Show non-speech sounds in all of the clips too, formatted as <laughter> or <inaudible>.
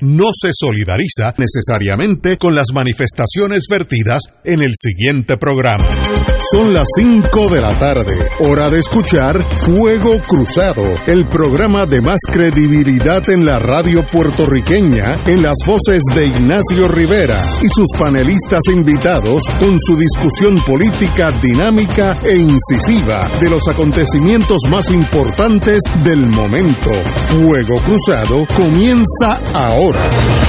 no se solidariza necesariamente con las manifestaciones vertidas en el siguiente programa. Son las 5 de la tarde, hora de escuchar Fuego Cruzado, el programa de más credibilidad en la radio puertorriqueña, en las voces de Ignacio Rivera y sus panelistas invitados con su discusión política dinámica e incisiva de los acontecimientos más importantes del momento. Fuego Cruzado comienza ahora. Sur.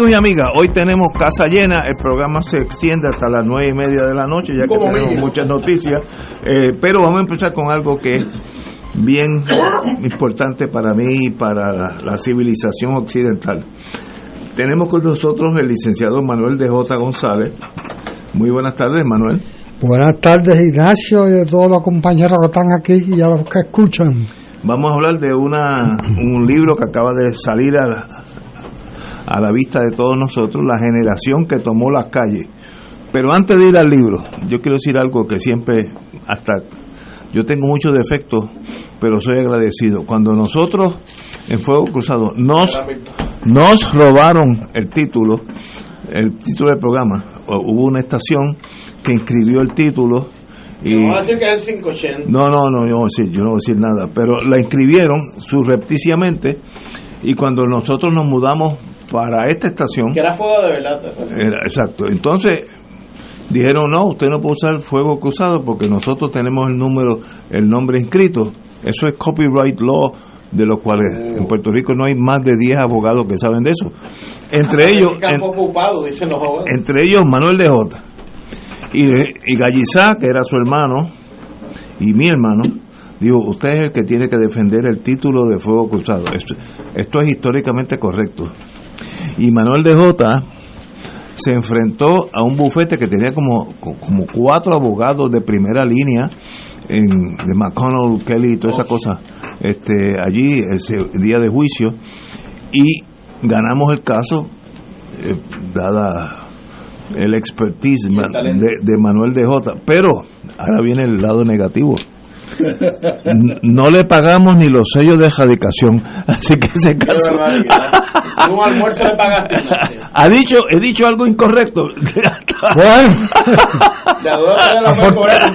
Amigos y amigas, hoy tenemos casa llena, el programa se extiende hasta las nueve y media de la noche, ya que tenemos muchas noticias, eh, pero vamos a empezar con algo que es bien <coughs> importante para mí y para la, civilización occidental. Tenemos con nosotros el licenciado Manuel de J. González. Muy buenas tardes, Manuel. Buenas tardes, Ignacio, y a todos los compañeros que están aquí y a los que escuchan. Vamos a hablar de una, un libro que acaba de salir a la, a la vista de todos nosotros la generación que tomó las calles. Pero antes de ir al libro, yo quiero decir algo que siempre, hasta yo tengo muchos defectos, pero soy agradecido. Cuando nosotros en Fuego Cruzado nos, nos robaron el título, el título del programa, hubo una estación que inscribió el título. Y, no, a decir que es 580. no, no, no, yo no, yo no voy a decir nada, pero la inscribieron subrepticiamente y cuando nosotros nos mudamos para esta estación. Que era fuego de verdad. exacto. Entonces dijeron, no, usted no puede usar fuego cruzado porque nosotros tenemos el número, el nombre inscrito. Eso es copyright law, de los cuales oh. en Puerto Rico no hay más de 10 abogados que saben de eso. Entre ah, ellos, entre ellos Manuel de Jota y, y Gallizá, que era su hermano, y mi hermano, digo, usted es el que tiene que defender el título de fuego cruzado. Esto, esto es históricamente correcto. Y Manuel de Jota se enfrentó a un bufete que tenía como, como cuatro abogados de primera línea en, de McConnell, Kelly y toda esa cosa. Este, allí ese día de juicio. Y ganamos el caso eh, dada el expertise de, de, Manuel de Jota. Pero ahora viene el lado negativo no le pagamos ni los sellos de adjudicación <laughs> así que ese caso un almuerzo le pagaste. Ha dicho, he dicho algo incorrecto. <laughs> bueno,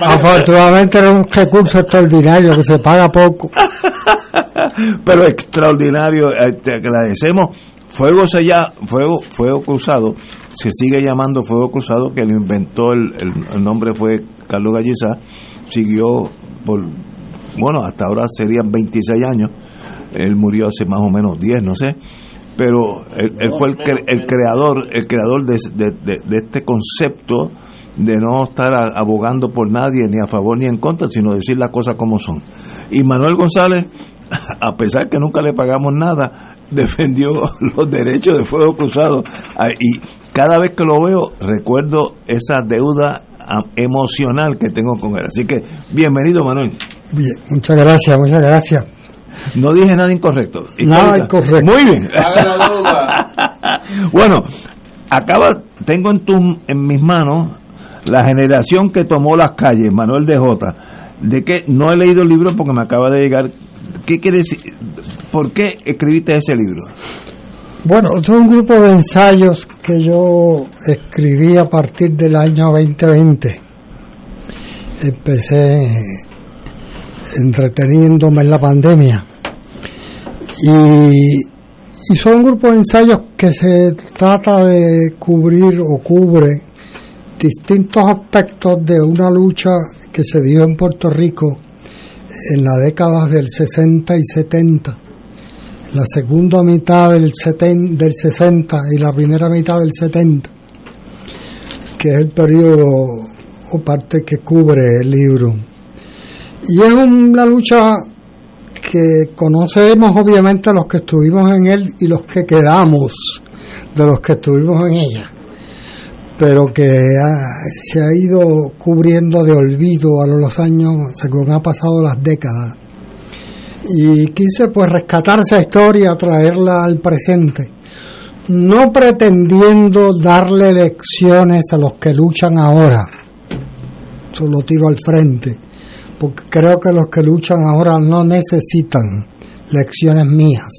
afortunadamente era un recurso extraordinario que se paga poco. <laughs> Pero extraordinario, eh, te agradecemos. Fuego sella, fuego, fuego cruzado, se sigue llamando fuego cruzado, que lo inventó el, el, nombre fue Carlos Galliza, siguió por, bueno, hasta ahora serían 26 años, él murió hace más o menos 10, no sé, pero él, fue el, el, creador el creador de, de, este concepto de no estar abogando por nadie ni a favor ni en contra sino decir las cosas como son. Y Manuel González <laughs> a pesar que nunca le pagamos nada defendió <laughs> los derechos de fuego cruzado ah, y cada vez que lo veo recuerdo esa deuda ah, emocional que tengo con él así que bienvenido Manuel Bien, muchas gracias muchas gracias no dije nada incorrecto. Nada incorrecto. Muy bien. <laughs> bueno, acaba, tengo en, tu, en mis manos la generación que tomó las calles, Manuel de Jota. De que no he leído el libro porque me acaba de llegar. ¿Qué quiere decir? ¿Por qué escribiste ese libro? Bueno, es un grupo de ensayos que yo escribí a partir del año 2020. Empecé entreteniéndome en la pandemia. Y, y son un grupo de ensayos que se trata de cubrir o cubre distintos aspectos de una lucha que se dio en Puerto Rico en las décadas del 60 y 70, la segunda mitad del, del 60 y la primera mitad del 70, que es el periodo o parte que cubre el libro. Y es una lucha que conocemos obviamente los que estuvimos en él y los que quedamos de los que estuvimos en ella, pero que se ha ido cubriendo de olvido a los años según ha pasado las décadas. Y quise pues rescatar esa historia, traerla al presente, no pretendiendo darle lecciones a los que luchan ahora, solo tiro al frente, porque creo que los que luchan ahora no necesitan lecciones mías,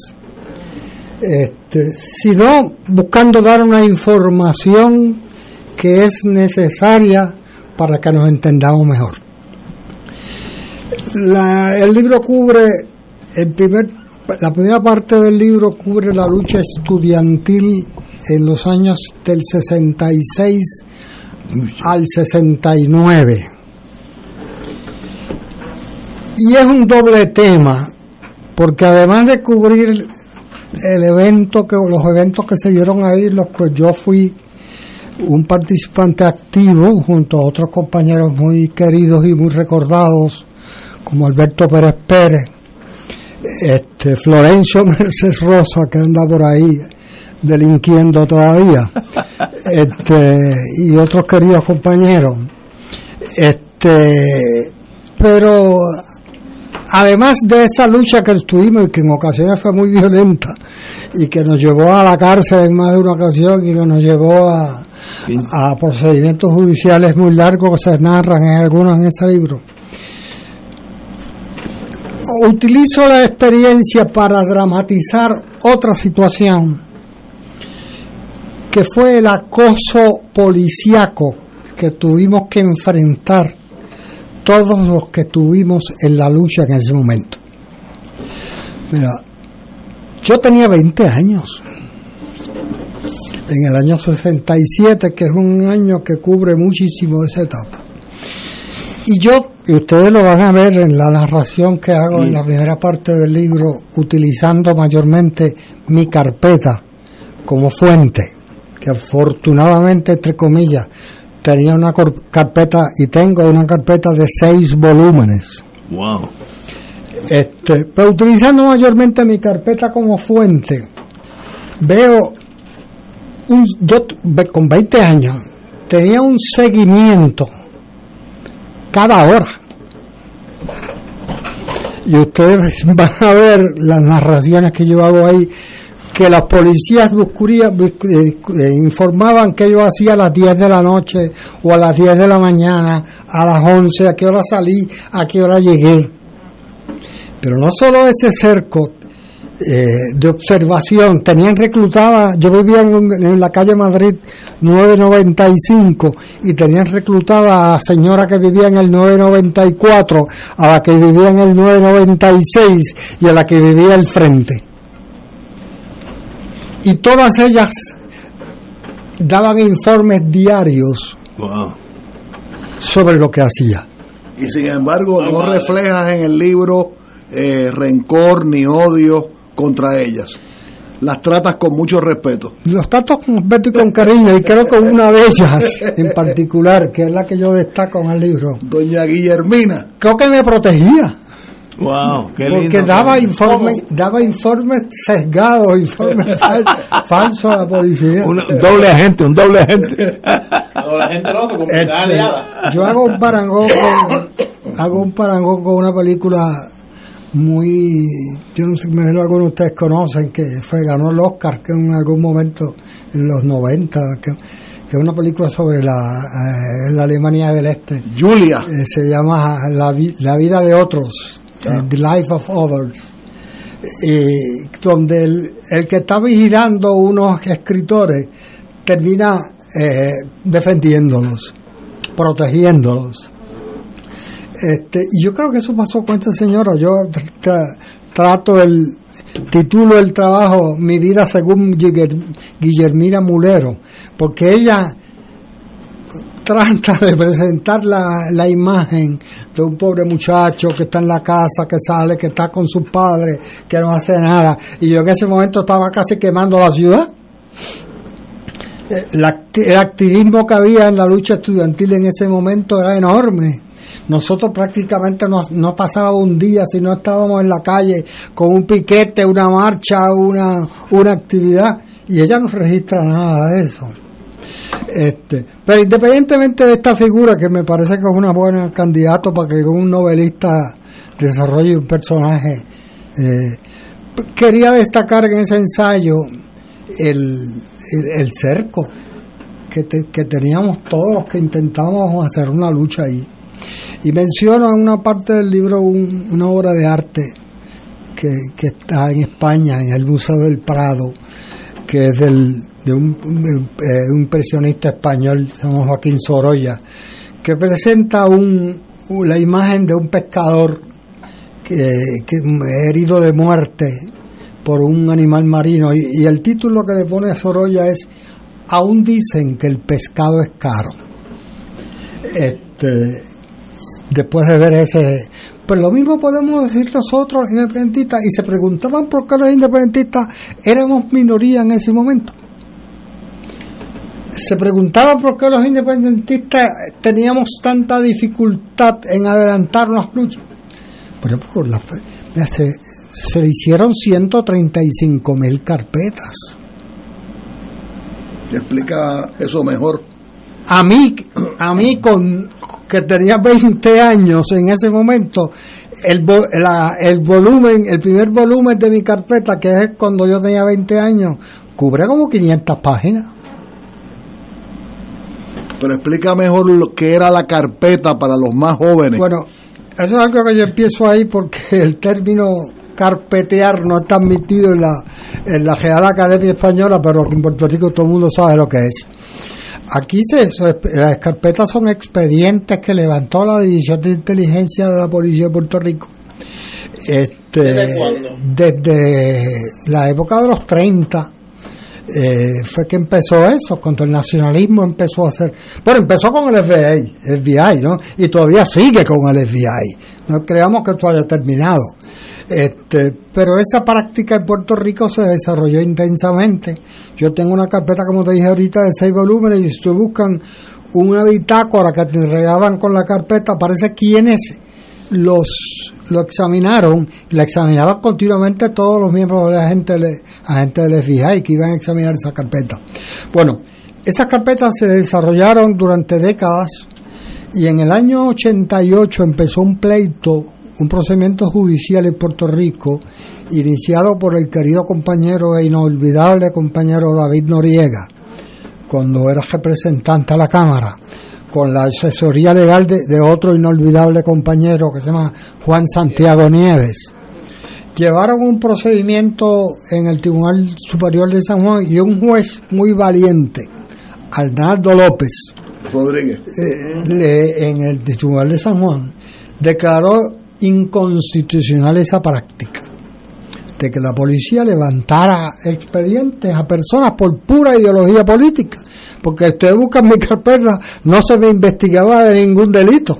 este, sino buscando dar una información que es necesaria para que nos entendamos mejor. el libro cubre, el primer, la primera parte del libro cubre la lucha estudiantil en los años del 66 al 69 y es un doble tema, porque además de cubrir el evento, que los eventos que se dieron ahí, los que yo fui un participante activo junto a otros compañeros muy queridos y muy recordados, como Alberto Pérez Pérez, este Florencio <laughs> Mercedes Rosa, que anda por ahí delinquiendo todavía, <laughs> este, y otros queridos compañeros. Este, pero además de esa lucha que tuvimos y que en ocasiones fue muy violenta y que nos llevó a la cárcel en más de una ocasión y que nos llevó a, a procedimientos judiciales muy largos que se narran en algunos en ese libro. Utilizo la experiencia para dramatizar otra situación que fue el acoso policíaco que tuvimos que enfrentar todos los que estuvimos en la lucha en ese momento. Mira, yo tenía 20 años. En el año 67, que es un año que cubre muchísimo esa etapa. Y yo, y ustedes lo van a ver en la narración que hago en la primera parte del libro, utilizando mayormente mi carpeta como fuente, que afortunadamente, entre comillas, tenía una carpeta y tengo una carpeta de seis volúmenes. Wow. Este, pero utilizando mayormente mi carpeta como fuente, veo un, yo con 20 años tenía un seguimiento cada hora. Y ustedes <laughs> van a ver las narraciones que yo hago ahí que las policías eh, eh, informaban que yo hacía a las 10 de la noche o a las 10 de la mañana, a las 11, a qué hora salí, a qué hora llegué. Pero no solo ese cerco eh, de observación, tenían reclutada, yo vivía en, la calle Madrid 995 y tenían reclutada a la señora que vivía en el 994, a la que vivía en el 996 y a la que vivía al frente y todas ellas daban informes diarios sobre lo que hacía. Y sin embargo no reflejas en el libro eh, rencor ni odio contra ellas. Las tratas con mucho respeto. Los trato con respeto y con cariño, y creo que una de ellas en particular, que es la que yo destaco en el libro. Doña Guillermina. Creo que me protegía. Wow, qué Porque daba informes, daba informes sesgados, informes <laughs> falsos a la policía. Un doble agente, un doble agente. <laughs> doble agente no, como este. Yo hago un parangón con, hago un parangón con una película muy, yo no sé, me lo algunos de ustedes conocen, que fue, ganó el Oscar, que en algún momento, en los 90, que, es una película sobre la, eh, la Alemania del Este. Julia. Eh, se llama la, la vida de otros The Life of Others, donde el, que está vigilando unos escritores termina eh, defendiéndolos, protegiéndolos. Este, y yo creo que eso pasó con esta señora. Yo trato el título del trabajo Mi vida según Guillermina Mulero, porque ella trata de presentar la, la, imagen de un pobre muchacho que está en la casa, que sale, que está con sus padres, que no hace nada. Y yo en ese momento estaba casi quemando la ciudad. Eh, el activismo que había en la lucha estudiantil en ese momento era enorme. Nosotros prácticamente no, no pasaba un día si no estábamos en la calle con un piquete, una marcha, una, una actividad. Y ella no registra nada de eso. Este, pero independientemente de esta figura, que me parece que es una buena candidato para que un novelista desarrolle un personaje, eh, quería destacar en ese ensayo el, el, cerco que, que teníamos todos los que intentamos hacer una lucha ahí. Y menciono en una parte del libro una obra de arte que, que está en España, en el Museo del Prado, que es del de un, un impresionista español, se llama Joaquín Sorolla, que presenta un, la imagen de un pescador que, herido de muerte por un animal marino y, el título que le pone a Sorolla es Aún dicen que el pescado es caro. Este, después de ver ese... Pues lo mismo podemos decir nosotros independentistas y se preguntaban por qué los independentistas éramos minoría en ese momento se preguntaba por qué los independentistas teníamos tanta dificultad en adelantar las luchas. Bueno, por la, se, se le hicieron 135 mil carpetas. Explica eso mejor. A mí, a mí con que tenía 20 años en ese momento, el, el volumen, el primer volumen de mi carpeta, que es cuando yo tenía 20 años, cubre como 500 páginas. Pero explica mejor lo que era la carpeta para los más jóvenes. Bueno, eso es algo que yo empiezo ahí porque <laughs> el término carpetear no está admitido en la, en la Real Academia Española, pero aquí en Puerto Rico todo el mundo sabe lo que es. Aquí se, las carpetas son expedientes que levantó la División de Inteligencia de la Policía de Puerto Rico. Este, ¿Desde cuándo? Desde la época de los 30 eh, fue que empezó eso, cuando el nacionalismo empezó a hacer, bueno, empezó con el FBI, FBI, ¿no? Y todavía sigue con el FBI. No creamos que esto haya terminado. Este, pero esa práctica en Puerto Rico se desarrolló intensamente. Yo tengo una carpeta, como te dije ahorita, de seis volúmenes y si tú buscan una bitácora que te entregaban con la carpeta, aparece quiénes los lo examinaron, la examinaban continuamente todos los miembros de la gente, agente del FBI que iban a examinar esa carpeta. Bueno, esas carpetas se desarrollaron durante décadas y en el año 88 empezó un pleito, un procedimiento judicial en Puerto Rico, iniciado por el querido compañero e inolvidable compañero David Noriega, cuando era representante a la Cámara con la asesoría legal de, otro inolvidable compañero que se llama Juan Santiago Nieves. Llevaron un procedimiento en el Tribunal Superior de San Juan y un juez muy valiente, Arnaldo López Rodríguez, eh, en el Tribunal de San Juan, declaró inconstitucional esa práctica de que la policía levantara expedientes a personas por pura ideología política porque usted busca mi carpeta, no se me investigaba de ningún delito.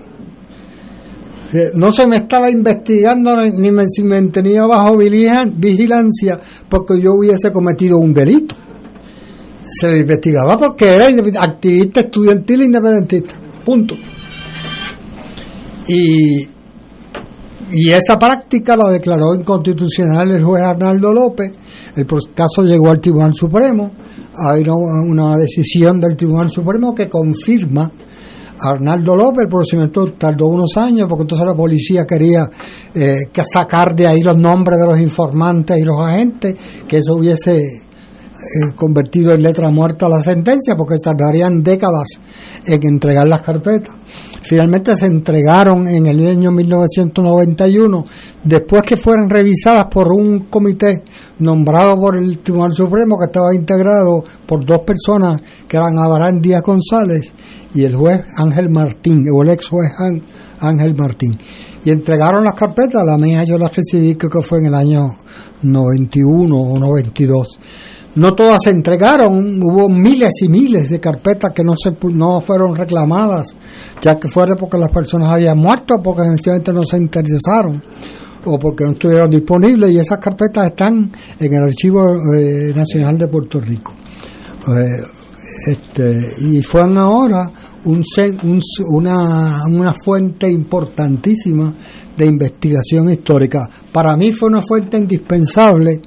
Eh, no se me estaba investigando ni me, si me tenía bajo vigilancia porque yo hubiese cometido un delito. Se me investigaba porque era activista estudiantil independentista. Punto. Y, y esa práctica la declaró inconstitucional el juez Arnaldo López. El caso llegó al Tribunal Supremo hay una, decisión del Tribunal Supremo que confirma a Arnaldo López, el procedimiento tardó unos años porque entonces la policía quería eh, sacar de ahí los nombres de los informantes y los agentes, que eso hubiese eh, convertido en letra muerta la sentencia porque tardarían décadas en entregar las carpetas. Finalmente se entregaron en el año 1991, después que fueron revisadas por un comité nombrado por el Tribunal Supremo, que estaba integrado por dos personas, que eran Abraham Díaz González y el juez Ángel Martín, o el ex juez Ángel Martín. y entregaron las carpetas, la mía yo las recibí creo que fue en el año 91 o 92. No todas se entregaron, hubo miles y miles de carpetas que no se no fueron reclamadas, ya que fuera porque las personas habían muerto, porque sencillamente no se interesaron o porque no estuvieron disponibles y esas carpetas están en el Archivo eh, Nacional de Puerto Rico. Eh, este, y fueron ahora un, una, una fuente importantísima de investigación histórica. Para mí fue una fuente indispensable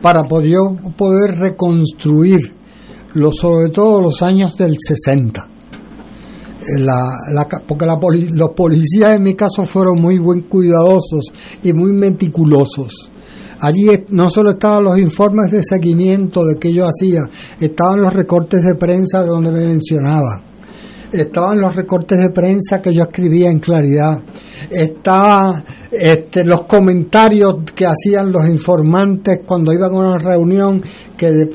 para poder, reconstruir lo, sobre todo los años del 60. La, porque los policías en mi caso fueron muy buen cuidadosos y muy meticulosos. Allí no solo estaban los informes de seguimiento de que yo hacía, estaban los recortes de prensa de donde me mencionaba estaban los recortes de prensa que yo escribía en claridad, estaban este, los comentarios que hacían los informantes cuando iban a una reunión que de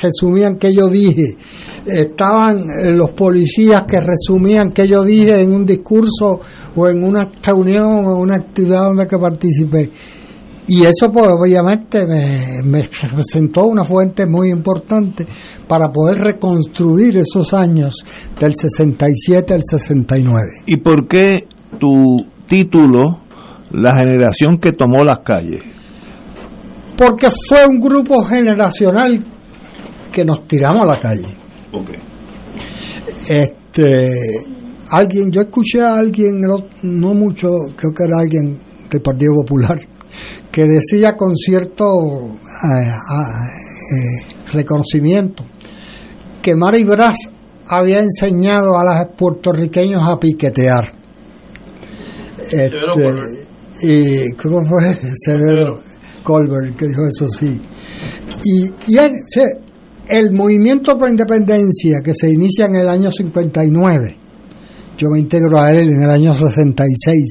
resumían que yo dije, estaban eh, los policías que resumían que yo dije en un discurso o en una reunión o una actividad donde que participé. Y eso pues obviamente me, me una fuente muy importante para poder reconstruir esos años del 67 al 69. ¿Y por qué tu título, La generación que tomó las calles? Porque fue un grupo generacional que nos tiramos a la calle. Okay. Este, alguien, yo escuché a alguien, no mucho, creo que era alguien del Partido Popular, que decía con cierto eh, eh, reconocimiento que Mari Brás había enseñado a los puertorriqueños a piquetear. Este, y ¿cómo fue? <laughs> Severo Colbert que dijo eso sí. Y, y el movimiento por independencia que se inicia en el año 59, yo me integro a él en el año 66.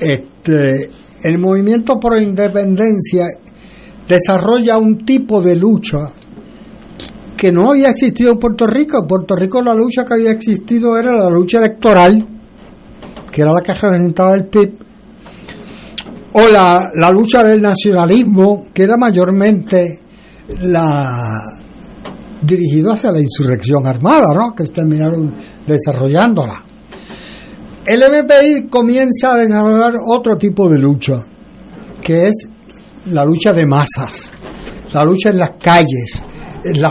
Este, el movimiento por independencia desarrolla un tipo de lucha que no había existido en Puerto Rico. En Puerto Rico la lucha que había existido era la lucha electoral, que era la que representaba el PIB, o la, la lucha del nacionalismo, que era mayormente la dirigido hacia la insurrección armada, ¿no? que terminaron desarrollándola. El MPI comienza a desarrollar otro tipo de lucha, que es la lucha de masas, la lucha en las calles, el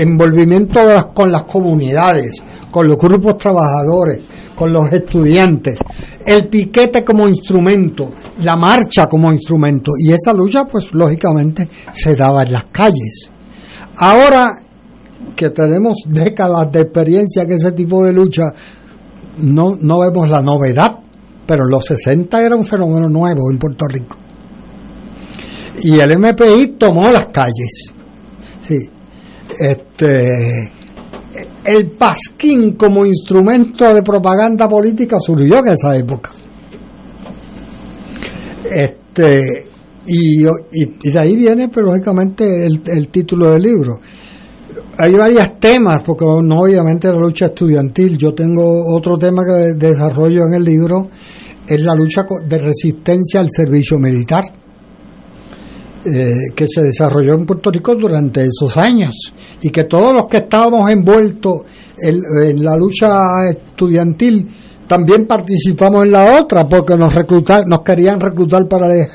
envolvimiento con las comunidades, con los grupos trabajadores, con los estudiantes, el piquete como instrumento, la marcha como instrumento, y esa lucha pues lógicamente se daba en las calles. Ahora que tenemos décadas de experiencia en ese tipo de lucha, no, no vemos la novedad, pero en los 60 era un fenómeno nuevo en Puerto Rico. Y el MPI tomó las calles. Sí. Este, el pasquín como instrumento de propaganda política surgió en esa época. Este, y, de ahí viene, pero lógicamente, el, el título del libro. Hay varios temas, porque no obviamente la lucha estudiantil, yo tengo otro tema que desarrollo en el libro, es la lucha de resistencia al servicio militar, eh, que se desarrolló en Puerto Rico durante esos años, y que todos los que estábamos envueltos en, la lucha estudiantil también participamos en la otra, porque nos reclutar, nos querían reclutar para el,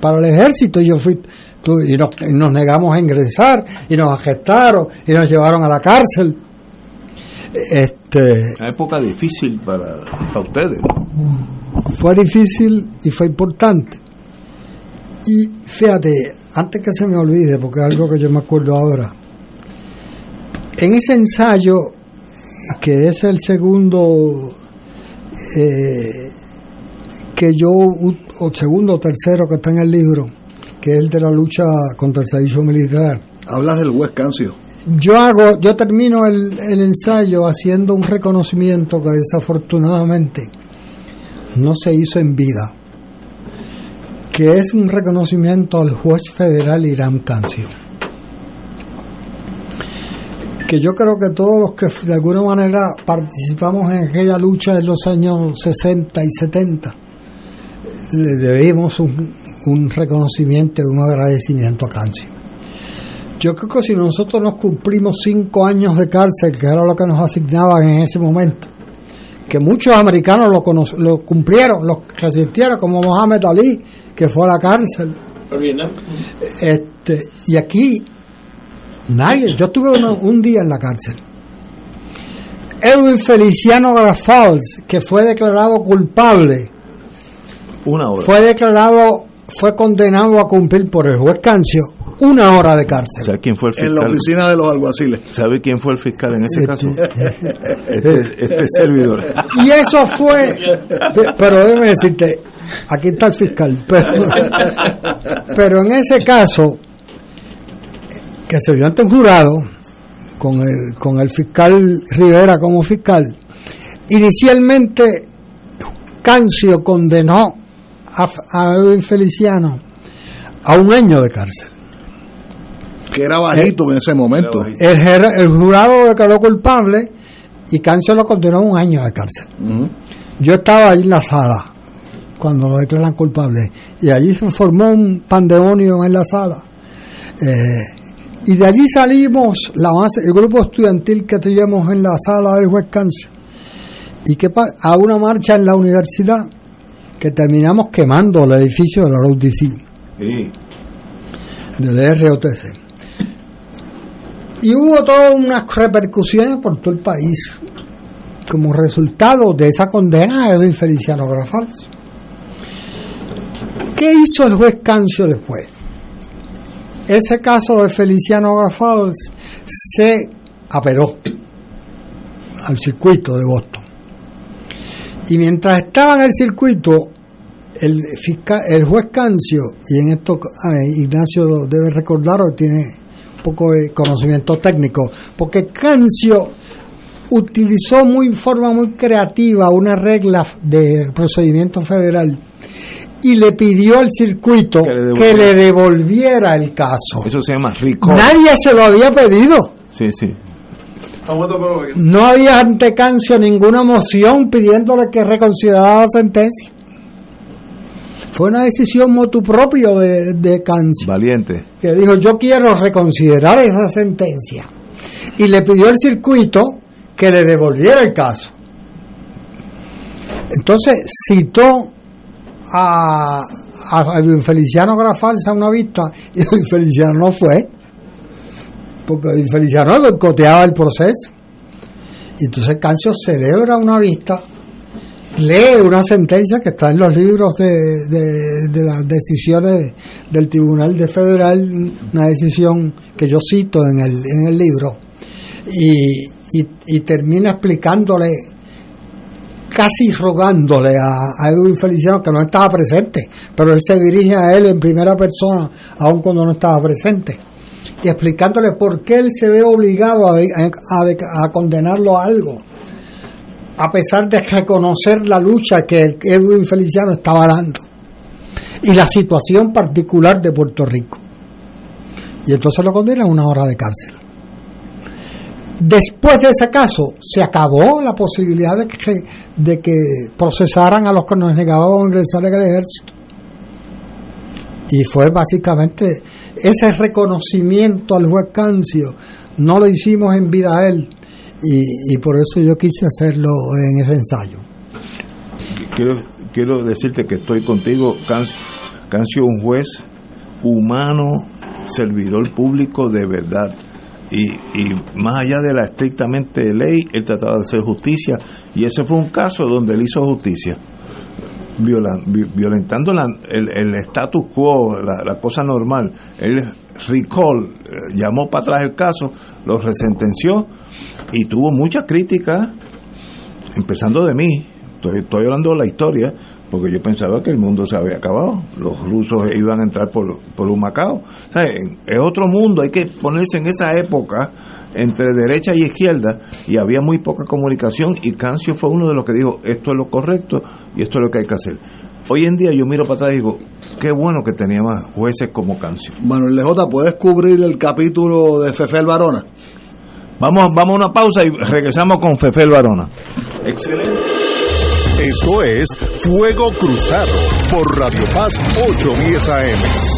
para el ejército, y yo fui y nos, negamos a ingresar y nos agestaron y nos llevaron a la cárcel. Este, Una época difícil para, para ustedes. Fue difícil y fue importante. Y fíjate, antes que se me olvide, porque es algo que yo me acuerdo ahora, en ese ensayo, que es el segundo eh, que yo, o segundo o tercero que está en el libro, que es el de la lucha contra el servicio militar. Hablas del West Cancio. Yo hago, yo termino el, el ensayo haciendo un reconocimiento que desafortunadamente no se hizo en vida, que es un reconocimiento al juez federal Irán Cancio. Que yo creo que todos los que de alguna manera participamos en aquella lucha en los años 60 y 70, le debemos un, un reconocimiento y un agradecimiento a Cancio. Yo creo que si nosotros nos cumplimos cinco años de cárcel, que era lo que nos asignaban en ese momento, que muchos americanos lo, lo cumplieron, los resistieron, como Mohamed Ali, que fue a la cárcel. Este, y aquí nadie, yo estuve un día en la cárcel. Edwin Feliciano Grafals, que fue declarado culpable, una hora. fue declarado, fue condenado a cumplir por el juez Cancio una hora de cárcel. ¿Sabe quién fue el fiscal? En la oficina de los alguaciles. ¿Sabe quién fue el fiscal en ese caso? este, este servidor. Y eso fue, pero déjeme decirte, aquí está el fiscal, pero, pero en ese caso, que se dio ante un jurado, con el, con el fiscal Rivera como fiscal, inicialmente Cancio condenó a, a Edwin Feliciano a un año de cárcel que era bajito en ese momento. El, el jurado declaró culpable y Cancio lo condenó a un año de cárcel. Yo estaba ahí en la sala cuando lo declaran culpable y allí se formó un pandemonio en la sala. Eh, y de allí salimos la el grupo estudiantil que teníamos en la sala del juez Cancio y que a una marcha en la universidad que terminamos quemando el edificio de la ROTC sí. del ROTC y hubo todas unas repercusiones por todo el país como resultado de esa condena de Edwin Feliciano Grafals. ¿Qué hizo el juez Cancio después? Ese caso de Feliciano Grafals se apeló al circuito de Boston. Y mientras estaba en el circuito, el, el juez Cancio, y en esto Ignacio debe recordarlo, tiene poco de conocimiento técnico, porque Cancio utilizó muy forma muy creativa una regla de procedimiento federal y le pidió al circuito que le, devolviera el caso. Eso se llama Nadie se lo había pedido. Sí, sí. No había ante Cancio ninguna moción pidiéndole que reconsiderara la sentencia. Fue una decisión motu propio de, de Valiente. Que dijo, yo quiero reconsiderar esa sentencia. Y le pidió al circuito que le devolviera el caso. Entonces citó a, a Edwin Feliciano Grafalsa a una vista y Edwin Feliciano no fue, porque Edwin Feliciano boicoteaba el proceso. Y entonces Cancio celebra una vista lee una sentencia que está en los libros de, de, las decisiones del Tribunal de Federal, una decisión que yo cito en el, en el libro, y, y, termina explicándole, casi rogándole a, a, Edwin Feliciano que no estaba presente, pero él se dirige a él en primera persona, aun cuando no estaba presente, y explicándole por qué él se ve obligado a, a, a condenarlo a algo a pesar de reconocer la lucha que Edwin Feliciano estaba dando y la situación particular de Puerto Rico. Y entonces lo condena a una hora de cárcel. Después de ese caso, se acabó la posibilidad de que, de que procesaran a los que nos negaban ingresar al ejército. Y fue básicamente ese reconocimiento al juez Cancio, no lo hicimos en vida a él, y, por eso yo quise hacerlo en ese ensayo. Quiero, quiero decirte que estoy contigo, Cancio, un juez humano, servidor público de verdad. Y, y, más allá de la estrictamente ley, él trataba de hacer justicia. Y ese fue un caso donde él hizo justicia. violentando el, el, status quo, la, la, cosa normal. Él recall, eh, llamó para atrás el caso, lo resentenció y tuvo mucha crítica, empezando de mí, estoy, hablando de la historia, porque yo pensaba que el mundo se había acabado, los rusos iban a entrar por, por un Macao. es otro mundo, hay que ponerse en esa época entre derecha y izquierda y había muy poca comunicación y Cancio fue uno de los que dijo esto es lo correcto y esto es lo que hay que hacer. Hoy en día yo miro para atrás y digo, qué bueno que teníamos jueces como Cancio. Bueno, LJ, ¿puedes cubrir el capítulo de Fefe Barona? Vamos, vamos a una pausa y regresamos con Fefe Barona. Excelente. Esto es Fuego Cruzado por Radio Paz 810 AM.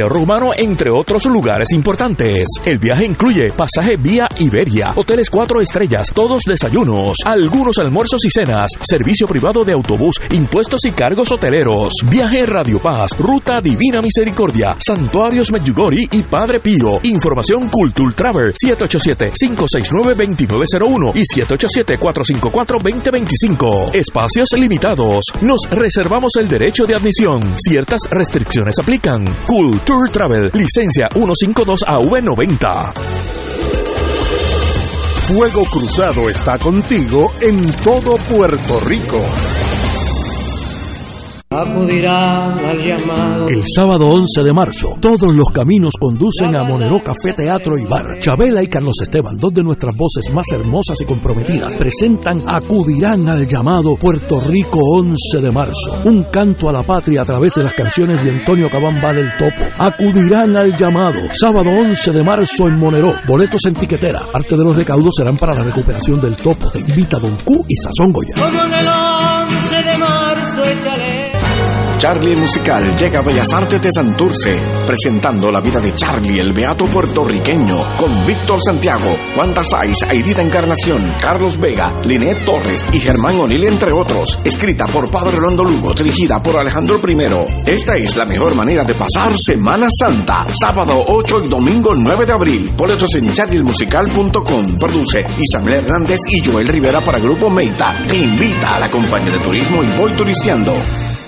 Romano, entre otros lugares importantes. El viaje incluye pasaje vía Iberia, hoteles cuatro estrellas, todos desayunos, algunos almuerzos y cenas, servicio privado de autobús, impuestos y cargos hoteleros. Viaje Radio Paz, Ruta Divina Misericordia, Santuarios Medjugorje y Padre Pío. Información Cultul Travel 787-569-2901 y 787-454-2025. Espacios limitados. Nos reservamos el derecho de admisión. Ciertas restricciones aplican. Cultul Tour Travel, licencia 152AV90. Fuego Cruzado está contigo en todo Puerto Rico. Acudirán al llamado. El sábado 11 de marzo, todos los caminos conducen a Monero Café Teatro y Bar. Chabela y Carlos Esteban, dos de nuestras voces más hermosas y comprometidas, presentan Acudirán al llamado Puerto Rico 11 de marzo. Un canto a la patria a través de las canciones de Antonio Cabamba del Topo. Acudirán al llamado. Sábado 11 de marzo en Monero. Boletos en tiquetera. Parte de los recaudos serán para la recuperación del Topo. Te invita Don Q y Sazón Goya. Charlie Musical llega a Bellas Artes de Santurce, presentando la vida de Charlie, el beato puertorriqueño, con Víctor Santiago, Wanda Saiz, Aidita Encarnación, Carlos Vega, Linet Torres y Germán O'Neill, entre otros. Escrita por Padre Rolando Lugo, dirigida por Alejandro I. Esta es la mejor manera de pasar Semana Santa. Sábado 8 y domingo 9 de abril. Boletos en charliemusical.com. Produce Isabel Hernández y Joel Rivera para Grupo Meita. Te invita a la compañía de turismo y voy turisteando.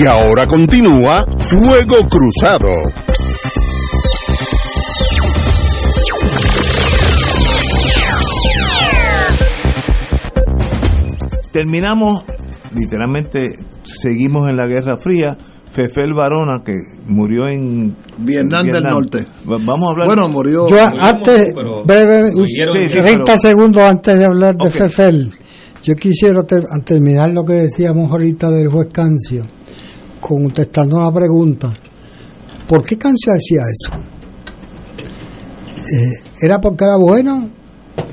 Y ahora continúa Fuego Cruzado. Terminamos, literalmente, seguimos en la Guerra Fría. Fefel Barona, que murió en Vietnam, del Norte. Vamos a hablar. Bueno, murió. Yo antes, breve, Sí, sí, 30 pero- segundos antes de hablar de Ok. Fefel, yo quisiera ter- terminar lo que decíamos ahorita del juez Cancio, contestando una pregunta. ¿Por qué Cancio hacía eso? Eh, ¿Era porque era bueno?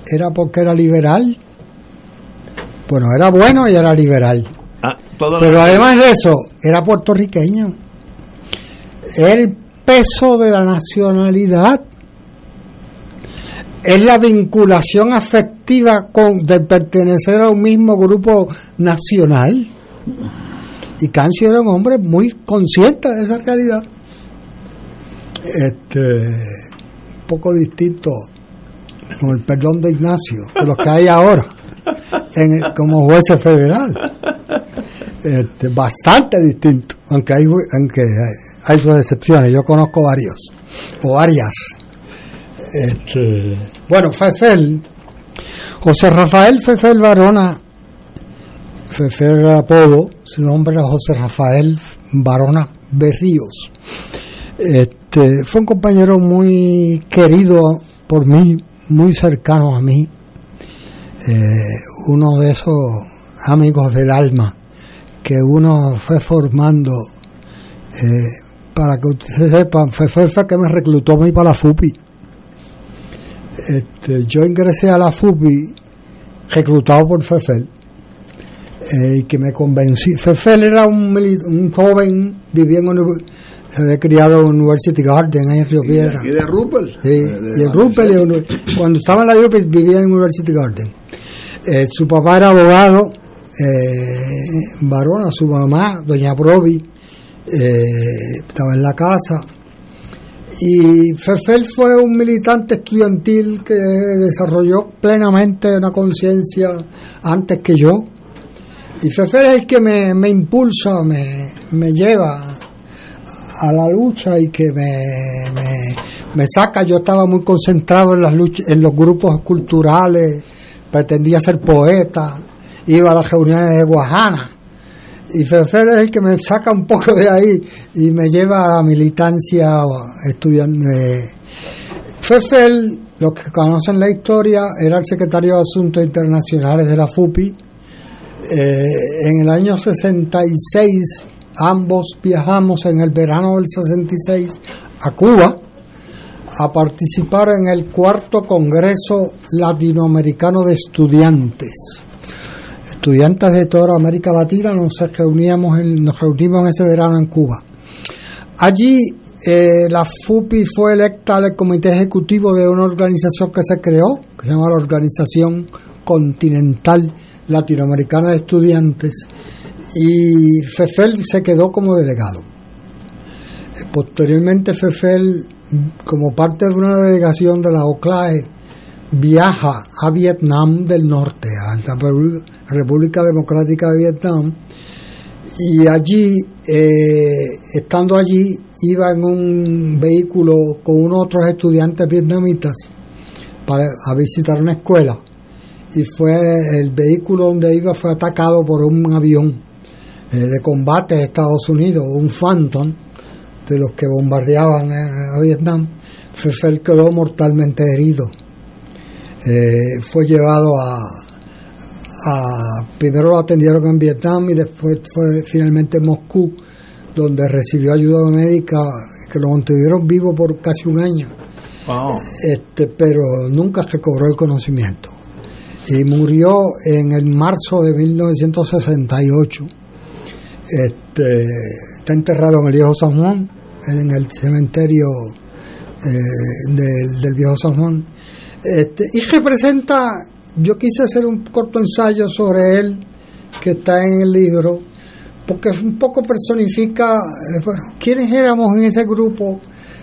¿Era porque era liberal? Bueno, era bueno y era liberal. Ah, Pero además de eso, era puertorriqueño. El peso de la nacionalidad es la vinculación afectiva con de pertenecer a un mismo grupo nacional. Y Cancio era un hombre muy consciente de esa realidad. Este, un poco distinto, con el perdón de Ignacio, de los que hay ahora, en como juez federal este, bastante distinto, aunque hay, aunque hay, hay sus excepciones. Yo conozco varios, o varias. Este, bueno, Fefel, José Rafael Fefel Barona, Era apodo, su nombre era José Rafael Barona Berríos. Este, fue un compañero muy querido por mí, muy cercano a mí, eh, uno de esos amigos del alma que uno fue formando eh, para que ustedes sepan, fue fue que me reclutó a mí para la FUPI. Este, yo ingresé a la FUPI reclutado por Fefel eh, y que me convencí. Fefel era un, un joven, vivía en se había criado en University Garden, ahí en Río Y de Piedra. aquí de Rupert. Sí, de- de y la Rupert, y cuando estaba en la UPI vivía en University Garden. Eh, su papá era abogado, eh, varona, su mamá, doña Provi, eh, estaba en la casa. Y Fefel fue un militante estudiantil que desarrolló plenamente una conciencia antes que yo. Y Fefel es el que me, me impulsa, me, me lleva a la lucha y que me, me, me saca. Yo estaba muy concentrado en las luchas, en los grupos culturales, pretendía ser poeta, iba a las reuniones de Guajana. Y Fefe es el que me saca un poco de ahí y me lleva a la militancia estudiante. Fefel, los que conocen la historia, era el secretario de Asuntos Internacionales de la FUPI. Eh, en el año 66 ambos viajamos en el verano del 66 a Cuba a participar en el cuarto Congreso Latinoamericano de Estudiantes. Estudiantes de toda América Latina nos reuníamos en, nos reunimos en ese verano en Cuba. Allí eh, la FUPI fue electa al comité ejecutivo de una organización que se creó, que se llama la Organización Continental Latinoamericana de Estudiantes, y Fefel se quedó como delegado. Posteriormente Fefel, como parte de una delegación de la OCLAE, viaja a Vietnam del Norte, a la República Democrática de Vietnam, y allí, eh, estando allí, iba en un vehículo con unos otros estudiantes vietnamitas para a visitar una escuela y fue el vehículo donde iba fue atacado por un avión eh, de combate de Estados Unidos, un Phantom, de los que bombardeaban a, Vietnam, Fefel quedó mortalmente herido. Eh, fue llevado a, Primero lo atendieron en Vietnam y después fue finalmente en Moscú, donde recibió ayuda médica que lo mantuvieron vivo por casi un año. Este, pero nunca recobró el conocimiento. Y murió en el marzo de 1968 este, está enterrado en el Viejo San Juan, en el cementerio eh, del, Viejo San Juan. Este, y representa, yo quise hacer un corto ensayo sobre él, que está en el libro, porque un poco personifica, eh, bueno, quiénes éramos en ese grupo,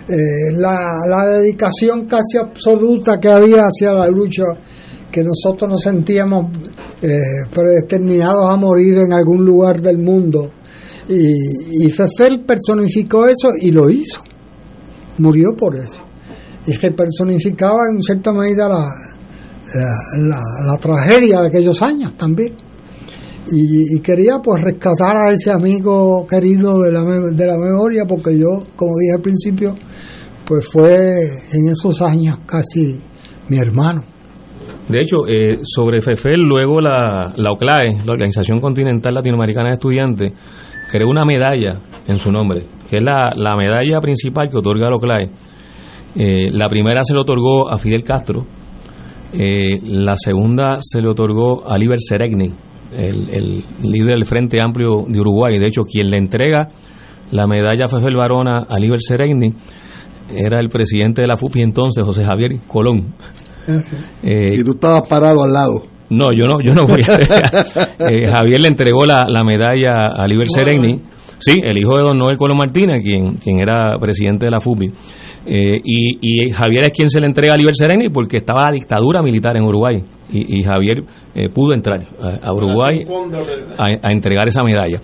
eh, la, la dedicación casi absoluta que había hacia la lucha que nosotros nos sentíamos eh, predestinados a morir en algún lugar del mundo. Y, y Fefel personificó eso y lo hizo. Murió por eso. Y que personificaba en cierta medida la, la, la, tragedia de aquellos años también. Y, quería pues rescatar a ese amigo querido de la, de la memoria porque yo, como dije al principio, pues fue en esos años casi mi hermano. De hecho, eh, sobre FEFEL, luego la, la OCLAE, la Organización Continental Latinoamericana de Estudiantes, creó una medalla en su nombre, que es la, la medalla principal que otorga la OCLAE. Eh, la primera se le otorgó a Fidel Castro, eh, la segunda se le otorgó a Liber Seregni, el, el, líder del Frente Amplio de Uruguay. De hecho, quien le entrega la medalla FEFEL Varona a Liber Seregni era el presidente de la FUPI entonces, José Javier Colón. Eh, y tú estabas parado al lado. No, yo no, yo no voy a <laughs> eh, Javier le entregó la, medalla a Liber Sereni, sí, el hijo de don Noel Colón Martínez, quien, quien era presidente de la FUPI. Eh, y, Javier es quien se le entrega a Liber Sereni porque estaba la dictadura militar en Uruguay. Y, Javier pudo entrar a, Uruguay a, entregar esa medalla.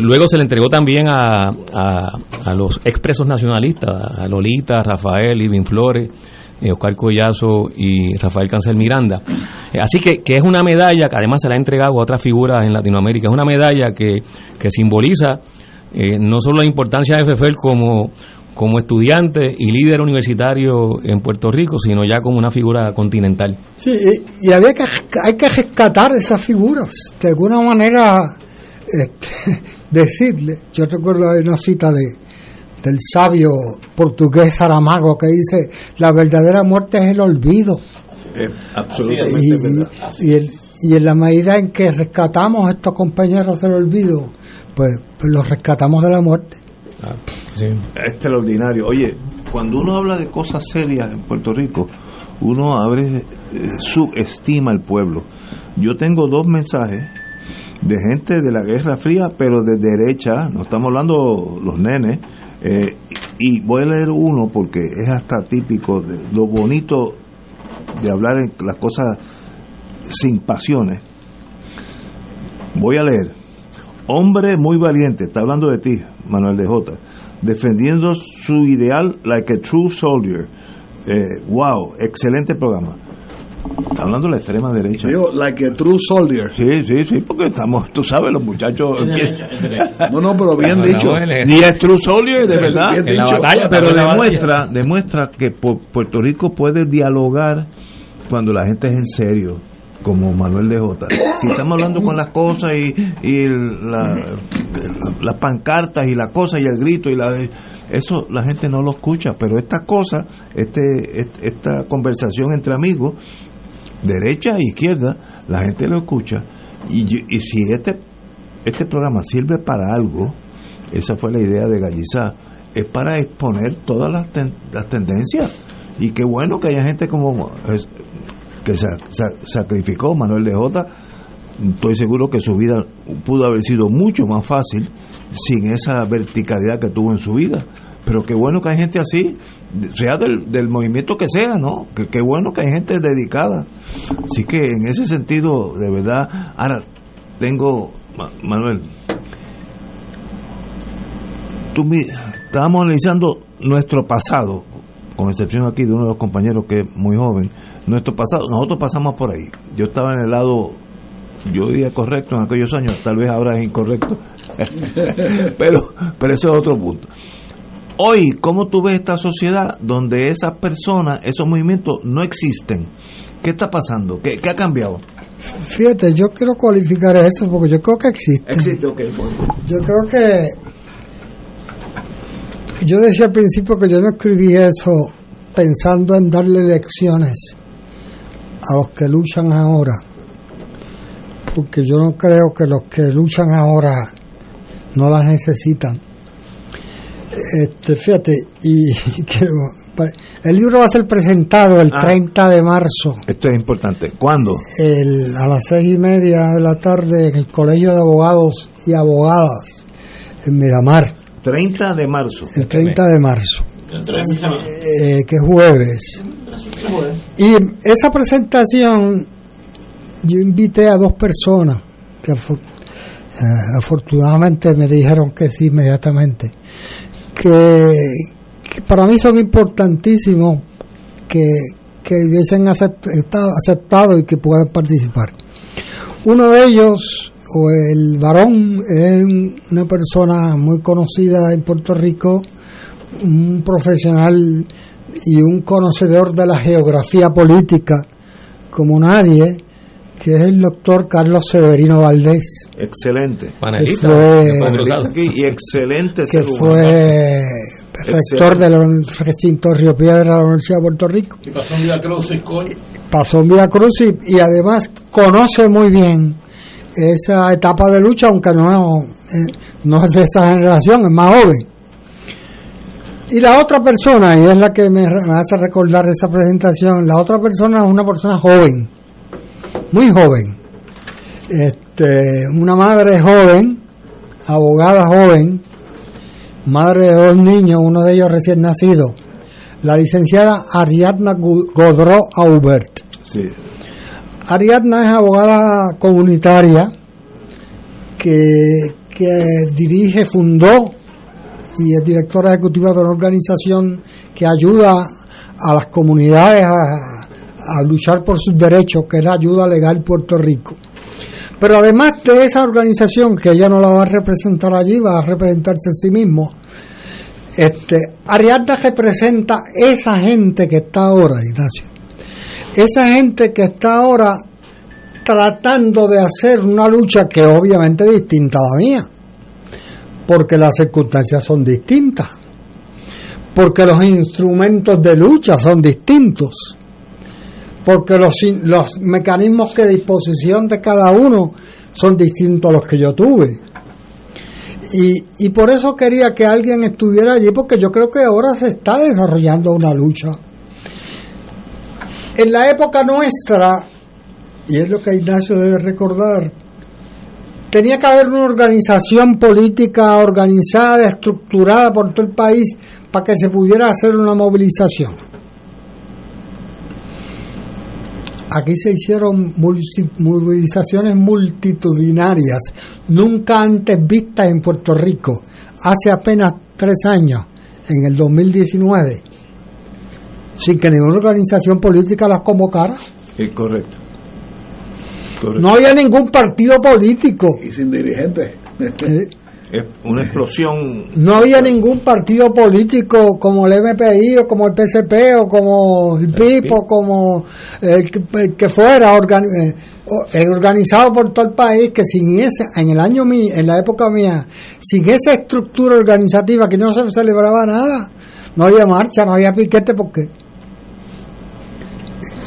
luego se le entregó también a, a, los expresos nacionalistas, a Lolita, Rafael, Ivin Flores. Eh, Oscar Collazo y Rafael Cancel Miranda. Eh, así que, que es una medalla que además se la ha entregado a otras figuras en Latinoamérica. Es una medalla que, que simboliza eh, no solo la importancia de FEFEL como, como estudiante y líder universitario en Puerto Rico, sino ya como una figura continental. Sí, y, había que, hay que rescatar esas figuras, de alguna manera este, <laughs> decirle, yo recuerdo una cita de, del sabio portugués Saramago que dice, la verdadera muerte es el olvido. absolutamente y, en la medida en que rescatamos a estos compañeros del olvido, pues, pues los rescatamos de la muerte. Extraordinario. Oye, cuando uno habla de cosas serias en Puerto Rico, uno abre, eh, subestima al pueblo. Yo tengo dos mensajes de gente de la Guerra Fría, pero de derecha, no estamos hablando los nenes, eh, y voy a leer uno porque es hasta típico de lo bonito de hablar en las cosas sin pasiones. Voy a leer. Hombre muy valiente, está hablando de ti, Manuel de Jota, defendiendo su ideal like a true soldier. Eh, wow, excelente programa. Está hablando de la extrema derecha. Digo, like a true soldier. Sí, sí, sí, porque estamos, tú sabes, los muchachos. <laughs> No, no, pero bien dicho. Ni es true soldier, de verdad. pero demuestra, demuestra que Puerto Rico puede dialogar cuando la gente es en serio como Manuel de Jota. Si estamos hablando con las cosas y, y la, las pancartas y las cosas y el grito y la eso la gente no lo escucha, pero estas cosas, este, esta conversación entre amigos, derecha e izquierda, la gente lo escucha y, y si este este programa sirve para algo, esa fue la idea de Gallizá, es para exponer todas las, las tendencias. Y qué bueno que haya gente como que sacrificó Manuel de Jota. Estoy seguro que su vida pudo haber sido mucho más fácil sin esa verticalidad que tuvo en su vida. Pero qué bueno que hay gente así, sea del, del movimiento que sea, ¿no? Que qué bueno que hay gente dedicada. Así que en ese sentido, de verdad, ahora tengo, Manuel, estábamos analizando nuestro pasado, con excepción aquí de uno de los compañeros que es muy joven, nuestro pasado, nosotros pasamos por ahí. Yo estaba en el lado, yo diría correcto en aquellos años, tal vez ahora es incorrecto, <laughs> pero, pero eso es otro punto. Hoy, ¿cómo tú ves esta sociedad donde esas personas, esos movimientos no existen? ¿Qué está pasando? ¿Qué, ha cambiado? Fíjate, yo quiero cualificar eso porque yo creo que existe. Existe, ok. Yo creo que. Yo decía al principio que yo no escribí eso pensando en darle lecciones a los que luchan ahora, porque yo no creo que los que luchan ahora no las necesitan. Este, fíjate, y <laughs> el libro va a ser presentado el 30 ah. de marzo. Esto es importante. ¿Cuándo? El, a las seis y media de la tarde en el Colegio de Abogados y Abogadas en Miramar. 30 de marzo. El 30 de marzo. Eh, que es jueves. Y esa presentación yo invité a dos personas que eh, afortunadamente me dijeron que sí inmediatamente, que, para mí son importantísimos que, que hubiesen aceptado, aceptado y que puedan participar. Uno de ellos, o el varón, es una persona muy conocida en Puerto Rico, un profesional y un conocedor de la geografía política como nadie, que es el doctor Carlos Severino Valdés. Excelente. Panelista. y excelente que fue rector del recinto Río Piedra de la Universidad de Puerto Rico. Y pasó en Vía Cruz, Pasó en Vía Cruz y, además conoce muy bien esa etapa de lucha, aunque no, eh, no es de esa generación, es más joven. Y la otra persona, y es la que me, hace recordar esa presentación, la otra persona es una persona joven, muy joven. Este, una madre joven, abogada joven, madre de dos niños, uno de ellos recién nacido, la licenciada Ariadna Godró Aubert. Ariadna es abogada comunitaria que, que dirige, fundó y es directora ejecutiva de una organización que ayuda a las comunidades a, luchar por sus derechos, que es la Ayuda Legal Puerto Rico. Pero además de esa organización, que ella no la va a representar allí, va a representarse en sí mismo, este, Ariadna representa esa gente que está ahora, Ignacio. Esa gente que está ahora tratando de hacer una lucha que obviamente es distinta a la mía porque las circunstancias son distintas, porque los instrumentos de lucha son distintos, porque los, los mecanismos de disposición de cada uno son distintos a los que yo tuve. Y, y por eso quería que alguien estuviera allí, porque yo creo que ahora se está desarrollando una lucha En la época nuestra, y es lo que Ignacio debe recordar, tenía que haber una organización política organizada, estructurada por todo el país para que se pudiera hacer una movilización. Aquí se hicieron movilizaciones multitudinarias, nunca antes vistas en Puerto Rico, hace apenas tres años, en el 2019 sin que ninguna organización política las convocara. Es correcto. No había ningún partido político. Y sin dirigentes. Es una explosión. No había ningún partido político como el MPI o como el PCP o como el PIP o como el que, fuera eh, eh, organizado por todo el país que sin ese, en el año en la época mía, sin esa estructura organizativa que no se celebraba nada, no había marcha, no había piquete porque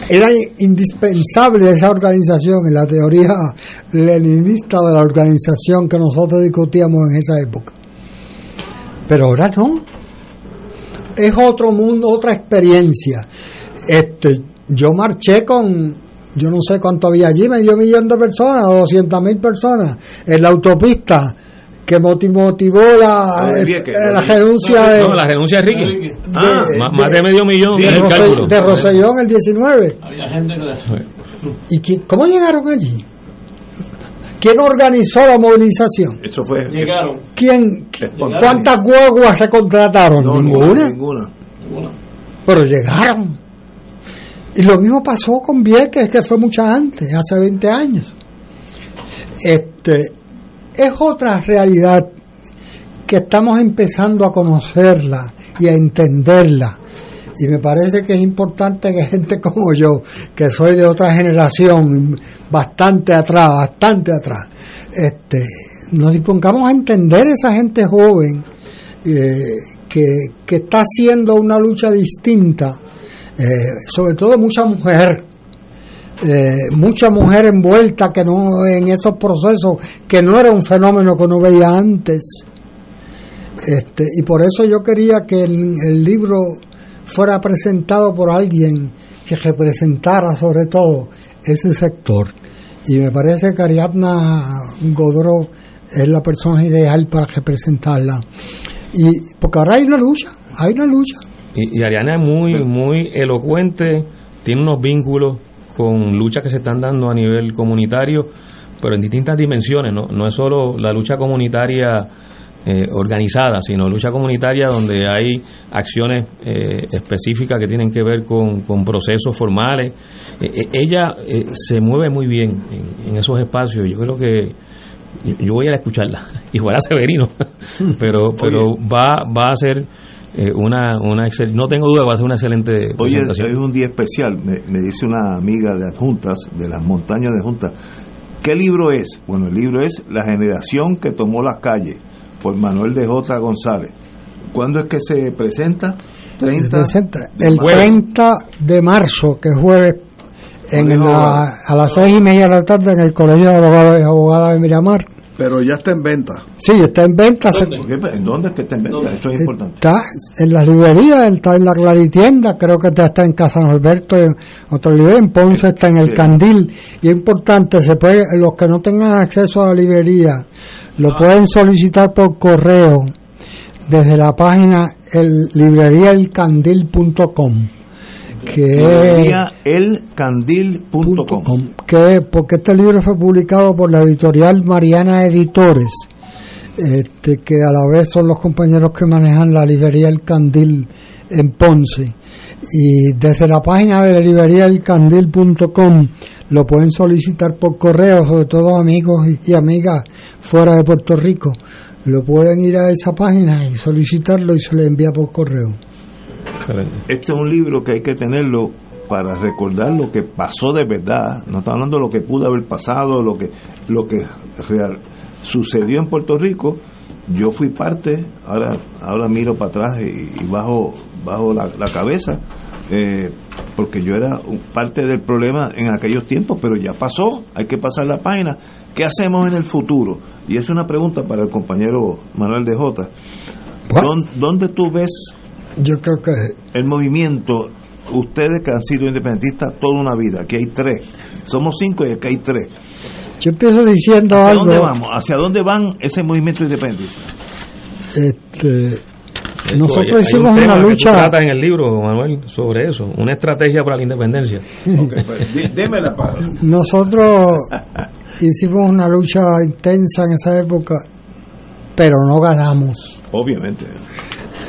era indispensable esa organización en la teoría leninista de la organización que nosotros discutíamos en esa época. Pero ahora no. Es otro mundo, otra experiencia. Este, yo marché con, yo no sé cuánto había allí, medio millón de personas, doscientas mil personas, en la autopista que motivó la, la renuncia de. No, la renuncia de Ricky. ah, más de medio millón de, Rosellón, de Rosellón el 19. Había gente que. ¿Y cómo llegaron allí? ¿Quién organizó la movilización? Eso fue. Llegaron. ¿Quién? ¿Cuántas guaguas se contrataron? ¿Ninguna? Ninguna. Ninguna. Pero llegaron. Y lo mismo pasó con Vieques, que fue mucho antes, hace 20 años. Este, es otra realidad que estamos empezando a conocerla y a entenderla. Y me parece que es importante que gente como yo, que soy de otra generación, bastante atrás, bastante atrás, este, nos dispongamos a entender esa gente joven eh, que, que, está haciendo una lucha distinta, eh, sobre todo mucha mujer, eh, mucha mujer envuelta que no en esos procesos que no era un fenómeno que uno veía antes. Este, y por eso yo quería que el, libro fuera presentado por alguien que representara sobre todo ese sector. Y me parece que Ariadna Godro es la persona ideal para representarla. Y porque ahora hay una lucha hay una lucha. Y, y Ariadna es muy muy elocuente tiene unos vínculos con luchas que se están dando a nivel comunitario, pero en distintas dimensiones, no, no es solo la lucha comunitaria eh, organizada, sino lucha comunitaria donde hay acciones eh, específicas que tienen que ver con, procesos formales. Eh, ella se mueve muy bien en, esos espacios, yo creo que yo voy a escucharla, <laughs> igual a Severino, <laughs> pero, pero va, va a ser eh, una, una no tengo duda que va a ser una excelente Oye, hoy es un día especial, me, dice una amiga de Adjuntas, de las montañas de Adjuntas, ¿qué libro es? Bueno, el libro es La generación que tomó las calles, por Manuel de J. González. ¿Cuándo es que se presenta? 30 el 30 de marzo, que es jueves, en a las seis y media de la tarde en el Colegio de Abogados y Abogadas de Miramar. Pero ya está en venta. Sí, está en venta. ¿Dónde, ¿En dónde es que está en venta? Esto es importante. Está en las librerías, está en la Claritienda, creo que está en Casa Norberto, en otra librería, en Ponce está en el Candil. Y es importante, se puede, los que no tengan acceso a la librería, lo ah. pueden solicitar por correo desde la página el libreriaelcandil.com que elcandil.com que porque este libro fue publicado por la editorial Mariana Editores. Este, que a la vez son los compañeros que manejan la librería El Candil en Ponce. Y desde la página de la librería elcandil.com lo pueden solicitar por correo, sobre todo amigos y amigas fuera de Puerto Rico. Lo pueden ir a esa página y solicitarlo y se le envía por correo. Este es un libro que hay que tenerlo para recordar lo que pasó de verdad. No está hablando de lo que pudo haber pasado, lo que, lo que real, sucedió en Puerto Rico. Yo fui parte, ahora, ahora miro para atrás y, bajo, bajo la, cabeza, eh, porque yo era parte del problema en aquellos tiempos, pero ya pasó, hay que pasar la página. ¿Qué hacemos en el futuro? Y es una pregunta para el compañero Manuel de Jota. ¿Dónde tú ves yo creo que el movimiento ustedes que han sido independentistas toda una vida, aquí hay tres, somos cinco y aquí hay tres. Yo empiezo diciendo ¿Hacia algo. dónde vamos? ¿Hacia dónde van ese movimiento independentista? Este, Hay- nosotros hicimos un tema una lucha. tratas en el libro, Manuel, sobre eso, una estrategia para la independencia. <laughs> Deme la palabra. Nosotros hicimos una lucha intensa en esa época, pero no ganamos. Obviamente.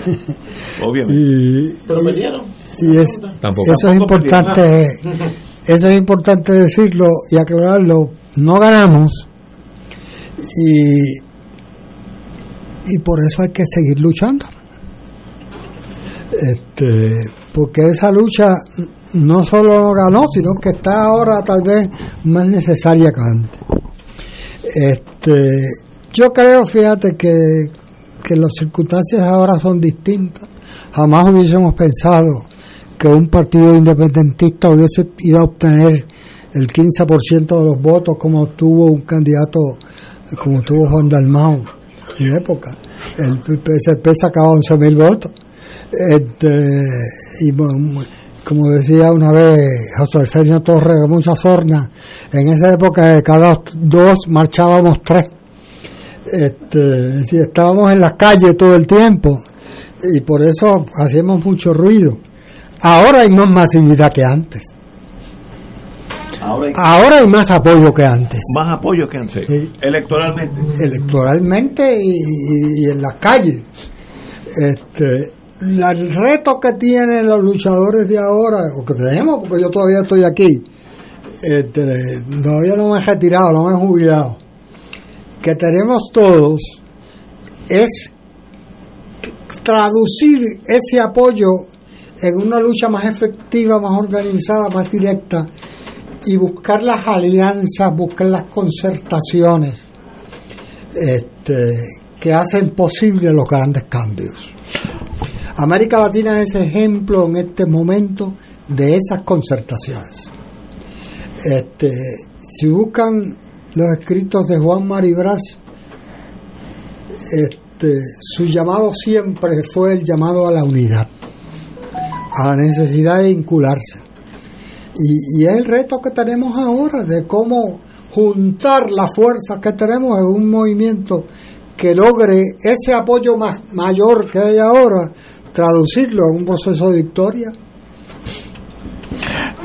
<laughs> Obviamente. Y, Pero perdieron. y es- Tampoco. eso es importante, <laughs> eso es importante decirlo y aclararlo. No ganamos y y por eso hay que seguir luchando. Este, porque esa lucha no solo no ganó, sino que está ahora tal vez más necesaria que antes. Este, yo creo, fíjate que, que las circunstancias ahora son distintas. Jamás hubiésemos pensado que un partido independentista hubiese ido a obtener el 15% de los votos como tuvo un candidato como tuvo Juan Dalmau en época. El PSP sacaba 11 mil votos. Este, y como decía una vez José Arsenio Torres de muchas sornas, en esa época de cada dos marchábamos tres. Este, estábamos en las calles todo el tiempo y por eso hacíamos mucho ruido. Ahora hay más masividad que antes. Ahora hay Ahora hay más apoyo que antes. más apoyo que antes. Sí. Electoralmente. electoralmente y, y- y en las calles. Este, la- el reto que tienen los luchadores de ahora, o que tenemos, porque yo todavía estoy aquí, este, todavía no me he retirado, no me he jubilado, que tenemos todos es traducir ese apoyo en una lucha más efectiva, más organizada, más directa y buscar las alianzas, buscar las concertaciones este, que hacen posible los grandes cambios. América Latina es ejemplo en este momento de esas concertaciones. Este, si buscan los escritos de Juan Maribras, este, su llamado siempre fue el llamado a la unidad, a la necesidad de vincularse. Y, y es el reto que tenemos ahora de cómo juntar las fuerzas que tenemos en un movimiento que logre ese apoyo más mayor que hay ahora, traducirlo en un proceso de victoria.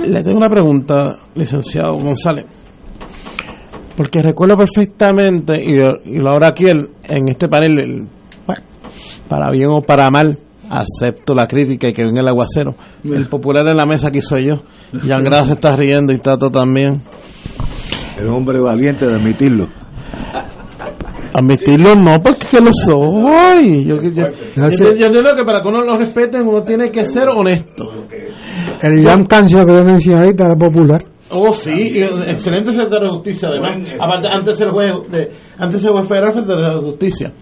Le tengo una pregunta, licenciado González. Porque recuerdo perfectamente, y, y lo ahora aquí el- en este panel, el- bueno, para bien o para mal, acepto la crítica y que venga el aguacero. El popular en la mesa aquí soy yo. Jan Grado se <laughs> está riendo y Tato también. El hombre valiente de admitirlo. Admitirlo no, porque que lo soy. Yo, yo, yo, yo entiendo que para que uno lo respeten uno tiene que ser honesto. El gran canción que yo mencioné ahorita era popular. Oh, sí, y excelente secretario de justicia, además. Aparte, antes el juez, de, antes el juez federal fue secretario de justicia.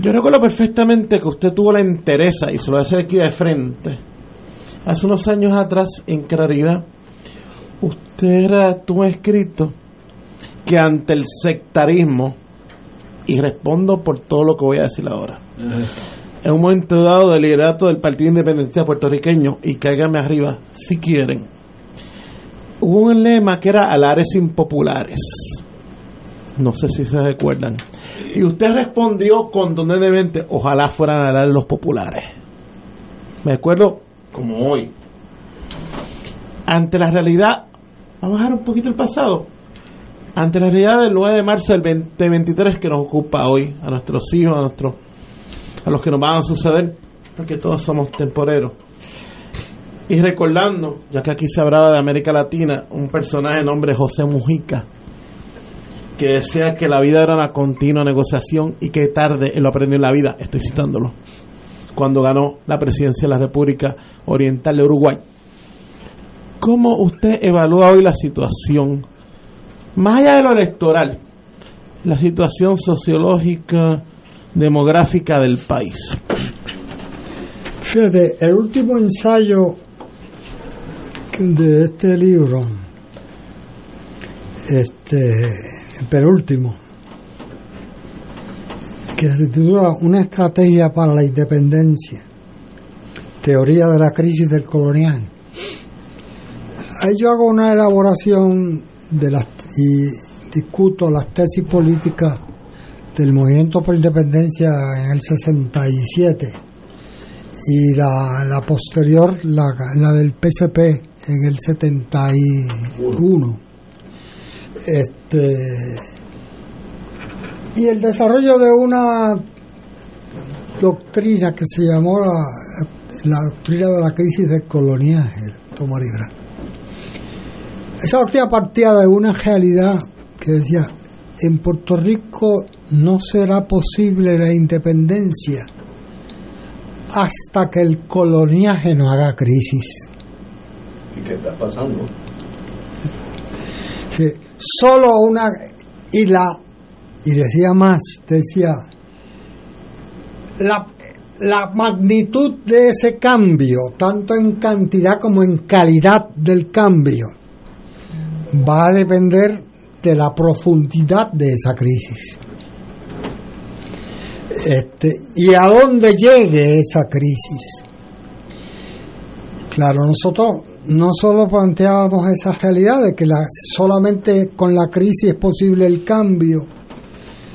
Yo recuerdo perfectamente que usted tuvo la entereza, y se lo voy a hacer aquí de frente, hace unos años atrás, en claridad, usted era, tuvo escrito que ante el sectarismo, y respondo por todo lo que voy a decir ahora, en un momento dado del liderato del Partido Independentista puertorriqueño, y cáiganme arriba si quieren, hubo un lema que era alares impopulares. No sé si se recuerdan. Y usted respondió contundentemente, ojalá fueran alares los populares. Me acuerdo como hoy. Ante la realidad, vamos a bajar un poquito el pasado. Ante la realidad del 9 de marzo del 2023 que nos ocupa hoy, a nuestros hijos, a nuestros a los que nos van a suceder, porque todos somos temporeros. Y recordando, ya que aquí se hablaba de América Latina, un personaje de nombre José Mujica, que decía que la vida era una continua negociación y que tarde él lo aprendió en la vida, estoy citándolo, cuando ganó la presidencia de la República Oriental de Uruguay. ¿Cómo usted evalúa hoy la situación, más allá de lo electoral, la situación sociológica, demográfica del país? Fíjate, el último ensayo de este libro, este, penúltimo, que se titula Una estrategia para la independencia, teoría de la crisis del colonial, Ahí yo hago una elaboración de las y discuto las tesis políticas del movimiento por independencia en el 67 y la, la posterior, la, la del PSP en el 71. Este, y el desarrollo de una doctrina que se llamó la, doctrina de la crisis del coloniaje, Rivera. Esa doctrina partía de una realidad que decía, en Puerto Rico no será posible la independencia hasta que el coloniaje no haga crisis. ¿Y qué está pasando? Sí, solo una y la y decía más, decía la, la magnitud de ese cambio, tanto en cantidad como en calidad del cambio, va a depender de la profundidad de esa crisis. Este, y a dónde llegue esa crisis. Claro, nosotros no solo planteábamos esa realidad de que la, solamente con la crisis es posible el cambio,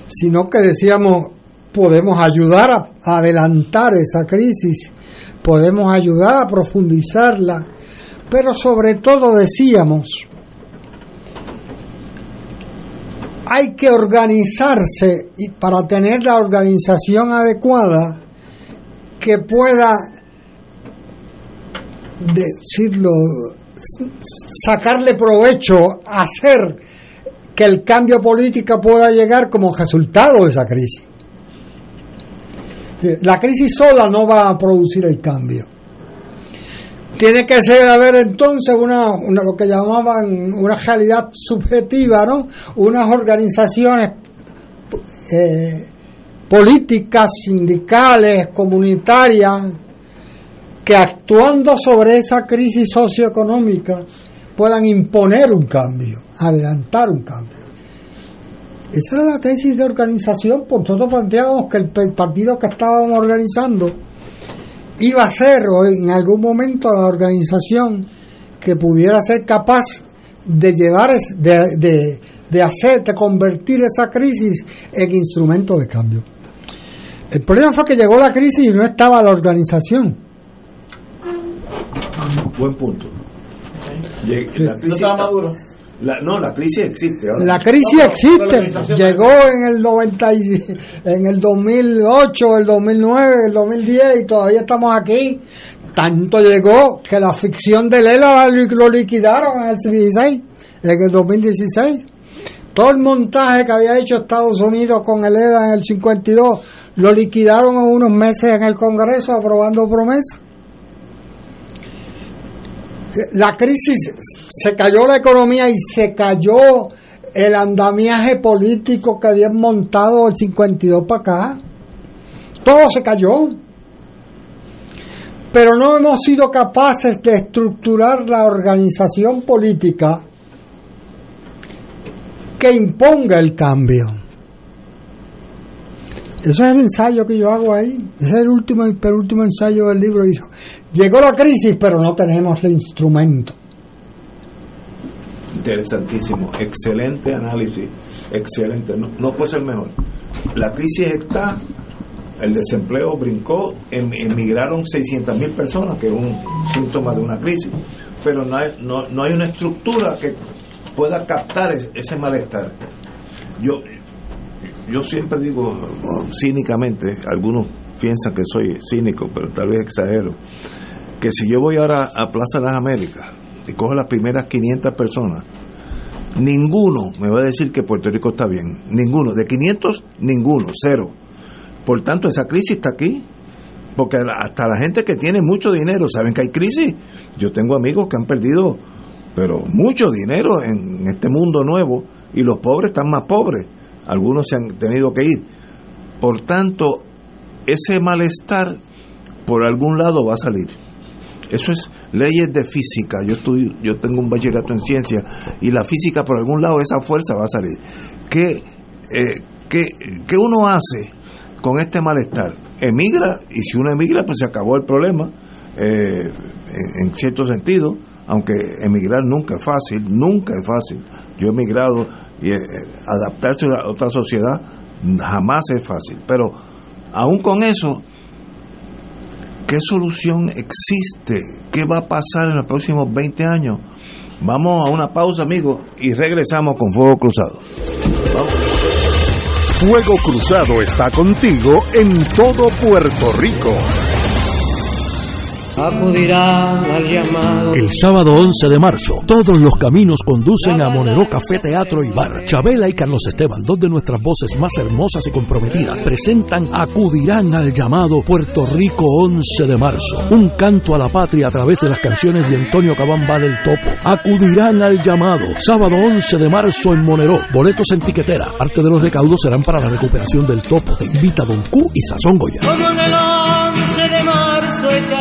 sino que decíamos podemos ayudar a, a adelantar esa crisis, podemos ayudar a profundizarla, pero sobre todo decíamos hay que organizarse y para tener la organización adecuada que pueda decirlo sacarle provecho hacer que el cambio político pueda llegar como resultado de esa crisis la crisis sola no va a producir el cambio tiene que ser haber entonces una, una, lo que llamaban una realidad subjetiva, ¿no? Unas organizaciones eh, políticas, sindicales, comunitarias, que actuando sobre esa crisis socioeconómica puedan imponer un cambio, adelantar un cambio. Esa era la tesis de organización, por nosotros planteábamos que el partido que estábamos organizando iba a ser o en algún momento la organización que pudiera ser capaz de llevar, de, de, de hacer, de convertir esa crisis en instrumento de cambio. El problema fue que llegó la crisis y no estaba la organización. Buen punto. La crisis no estaba maduro. La, no, la crisis existe. Ahora. La crisis existe. Llegó en el 90, en el 2008, el 2009, el 2010 y todavía estamos aquí. Tanto llegó que la ficción de Lela lo liquidaron en el 16, en el 2016. Todo el montaje que había hecho Estados Unidos con el ELA en el 52 lo liquidaron en unos meses en el Congreso aprobando promesas la crisis, se cayó la economía y se cayó el andamiaje político que habían montado el 52 para acá. Todo se cayó. Pero no hemos sido capaces de estructurar la organización política que imponga el cambio. Eso es el ensayo que yo hago ahí. Ese es el último y penúltimo ensayo del libro. Llegó la crisis, pero no tenemos el instrumento. Interesantísimo. Excelente análisis. Excelente. No, no puede ser mejor. La crisis está, el desempleo brincó, em, emigraron 600 mil personas, que es un síntoma de una crisis. Pero no hay, no, no hay una estructura que pueda captar ese malestar. Yo, yo siempre digo cínicamente, algunos piensan que soy cínico, pero tal vez exagero, que si yo voy ahora a Plaza de las Américas y cojo las primeras 500 personas, ninguno me va a decir que Puerto Rico está bien. Ninguno. De 500, ninguno. Cero. Por tanto, esa crisis está aquí. Porque hasta la gente que tiene mucho dinero saben que hay crisis. Yo tengo amigos que han perdido, pero mucho dinero en este mundo nuevo y los pobres están más pobres algunos se han tenido que ir. Por tanto, ese malestar por algún lado va a salir. Eso es leyes de física. Yo estoy, yo tengo un bachillerato en ciencia y la física por algún lado esa fuerza va a salir. ¿Qué, eh, qué, qué uno hace con este malestar? Emigra y si uno emigra pues se acabó el problema. eh, en, en cierto sentido, aunque emigrar nunca es fácil, nunca es fácil. Yo he emigrado y eh, adaptarse a otra sociedad jamás es fácil, pero aún con eso, ¿qué solución existe? ¿Qué va a pasar en los próximos 20 años? Vamos a una pausa, amigos, y regresamos con Fuego Cruzado. Fuego Cruzado está contigo en todo Puerto Rico. Acudirán al llamado. El sábado 11 de marzo, todos los caminos conducen a Monero Café Teatro y Bar. Chabela y Carlos Esteban, dos de nuestras voces más hermosas y comprometidas, presentan Acudirán al llamado Puerto Rico 11 de marzo. Un canto a la patria a través de las canciones de Antonio Cabamba del Topo. Acudirán al llamado. Sábado 11 de marzo en Monero. Boletos en tiquetera. Parte de los recaudos serán para la recuperación del Topo. Te invita Don Q y Sazón Goya. Como en el 11 de marzo.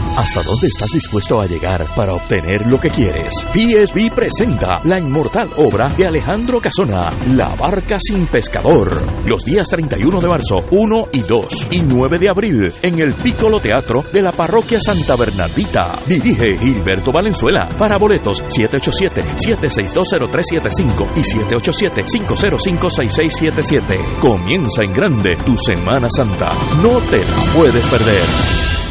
¿Hasta dónde estás dispuesto a llegar para obtener lo que quieres? PSB presenta la inmortal obra de Alejandro Casona, La Barca sin Pescador. Los días 31 de marzo, 1 y 2 y 9 de abril en el Piccolo Teatro de la Parroquia Santa Bernardita. Dirige Gilberto Valenzuela. Para boletos 787-7620375 y 787-505-6677. Comienza en grande tu Semana Santa. No te la puedes perder.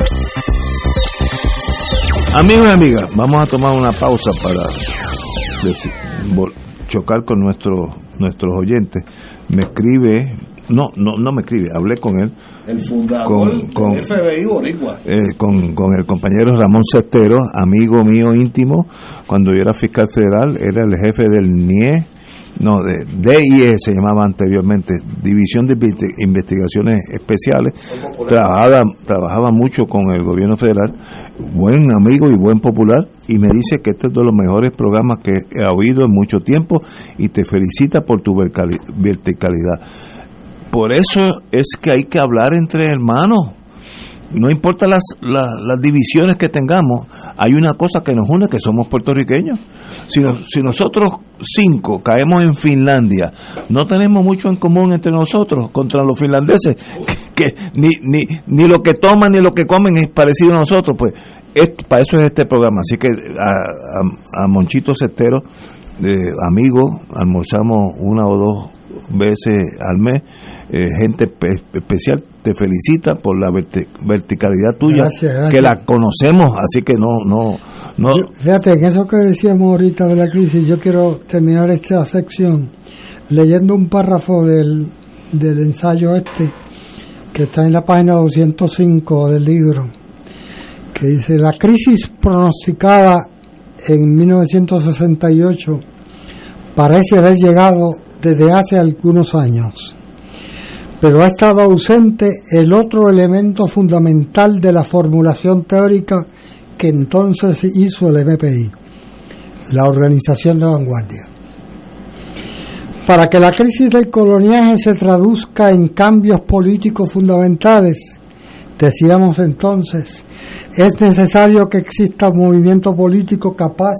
Amigos y amigas, vamos a tomar una pausa para chocar con nuestros nuestros oyentes. Me escribe no, no, no me escribe, hablé con él. El fundador Con- con- del FBI Boricua. eh, con, con el compañero Ramón Cestero, amigo mío íntimo, cuando yo era fiscal federal, era el jefe del NIE, no, de DIE se llamaba anteriormente, División de Investi- Investigaciones Especiales, trabajaba, trabajaba mucho con el gobierno federal, buen amigo y buen popular, y me dice que este es de los mejores programas que he oído en mucho tiempo y te felicita por tu verticalidad. Por eso es que hay que hablar entre hermanos no importa las, las, divisiones que tengamos, hay una cosa que nos une, que somos puertorriqueños. Si, si nosotros cinco caemos en Finlandia, no tenemos mucho en común entre nosotros contra los finlandeses, <laughs> que, ni, ni, ni lo que toman ni lo que comen es parecido a nosotros, pues esto- para eso es este programa. Así que a, a, a Monchito Cestero, de amigo, almorzamos una o dos veces al mes, eh, gente espe- especial te felicita por la verti- verticalidad tuya, Gracias, gracias. que la conocemos, así que no, no, no, Yo- fíjate, en eso que decíamos ahorita de la crisis, yo quiero terminar esta sección leyendo un párrafo del, del ensayo este, que está en la página 205 del libro, que dice, la crisis pronosticada en 1968 parece haber llegado desde hace algunos años pero ha estado ausente el otro elemento fundamental de la formulación teórica que entonces hizo el MPI, la organización de vanguardia. Para que la crisis del coloniaje se traduzca en cambios políticos fundamentales, decíamos entonces, es necesario que exista un movimiento político capaz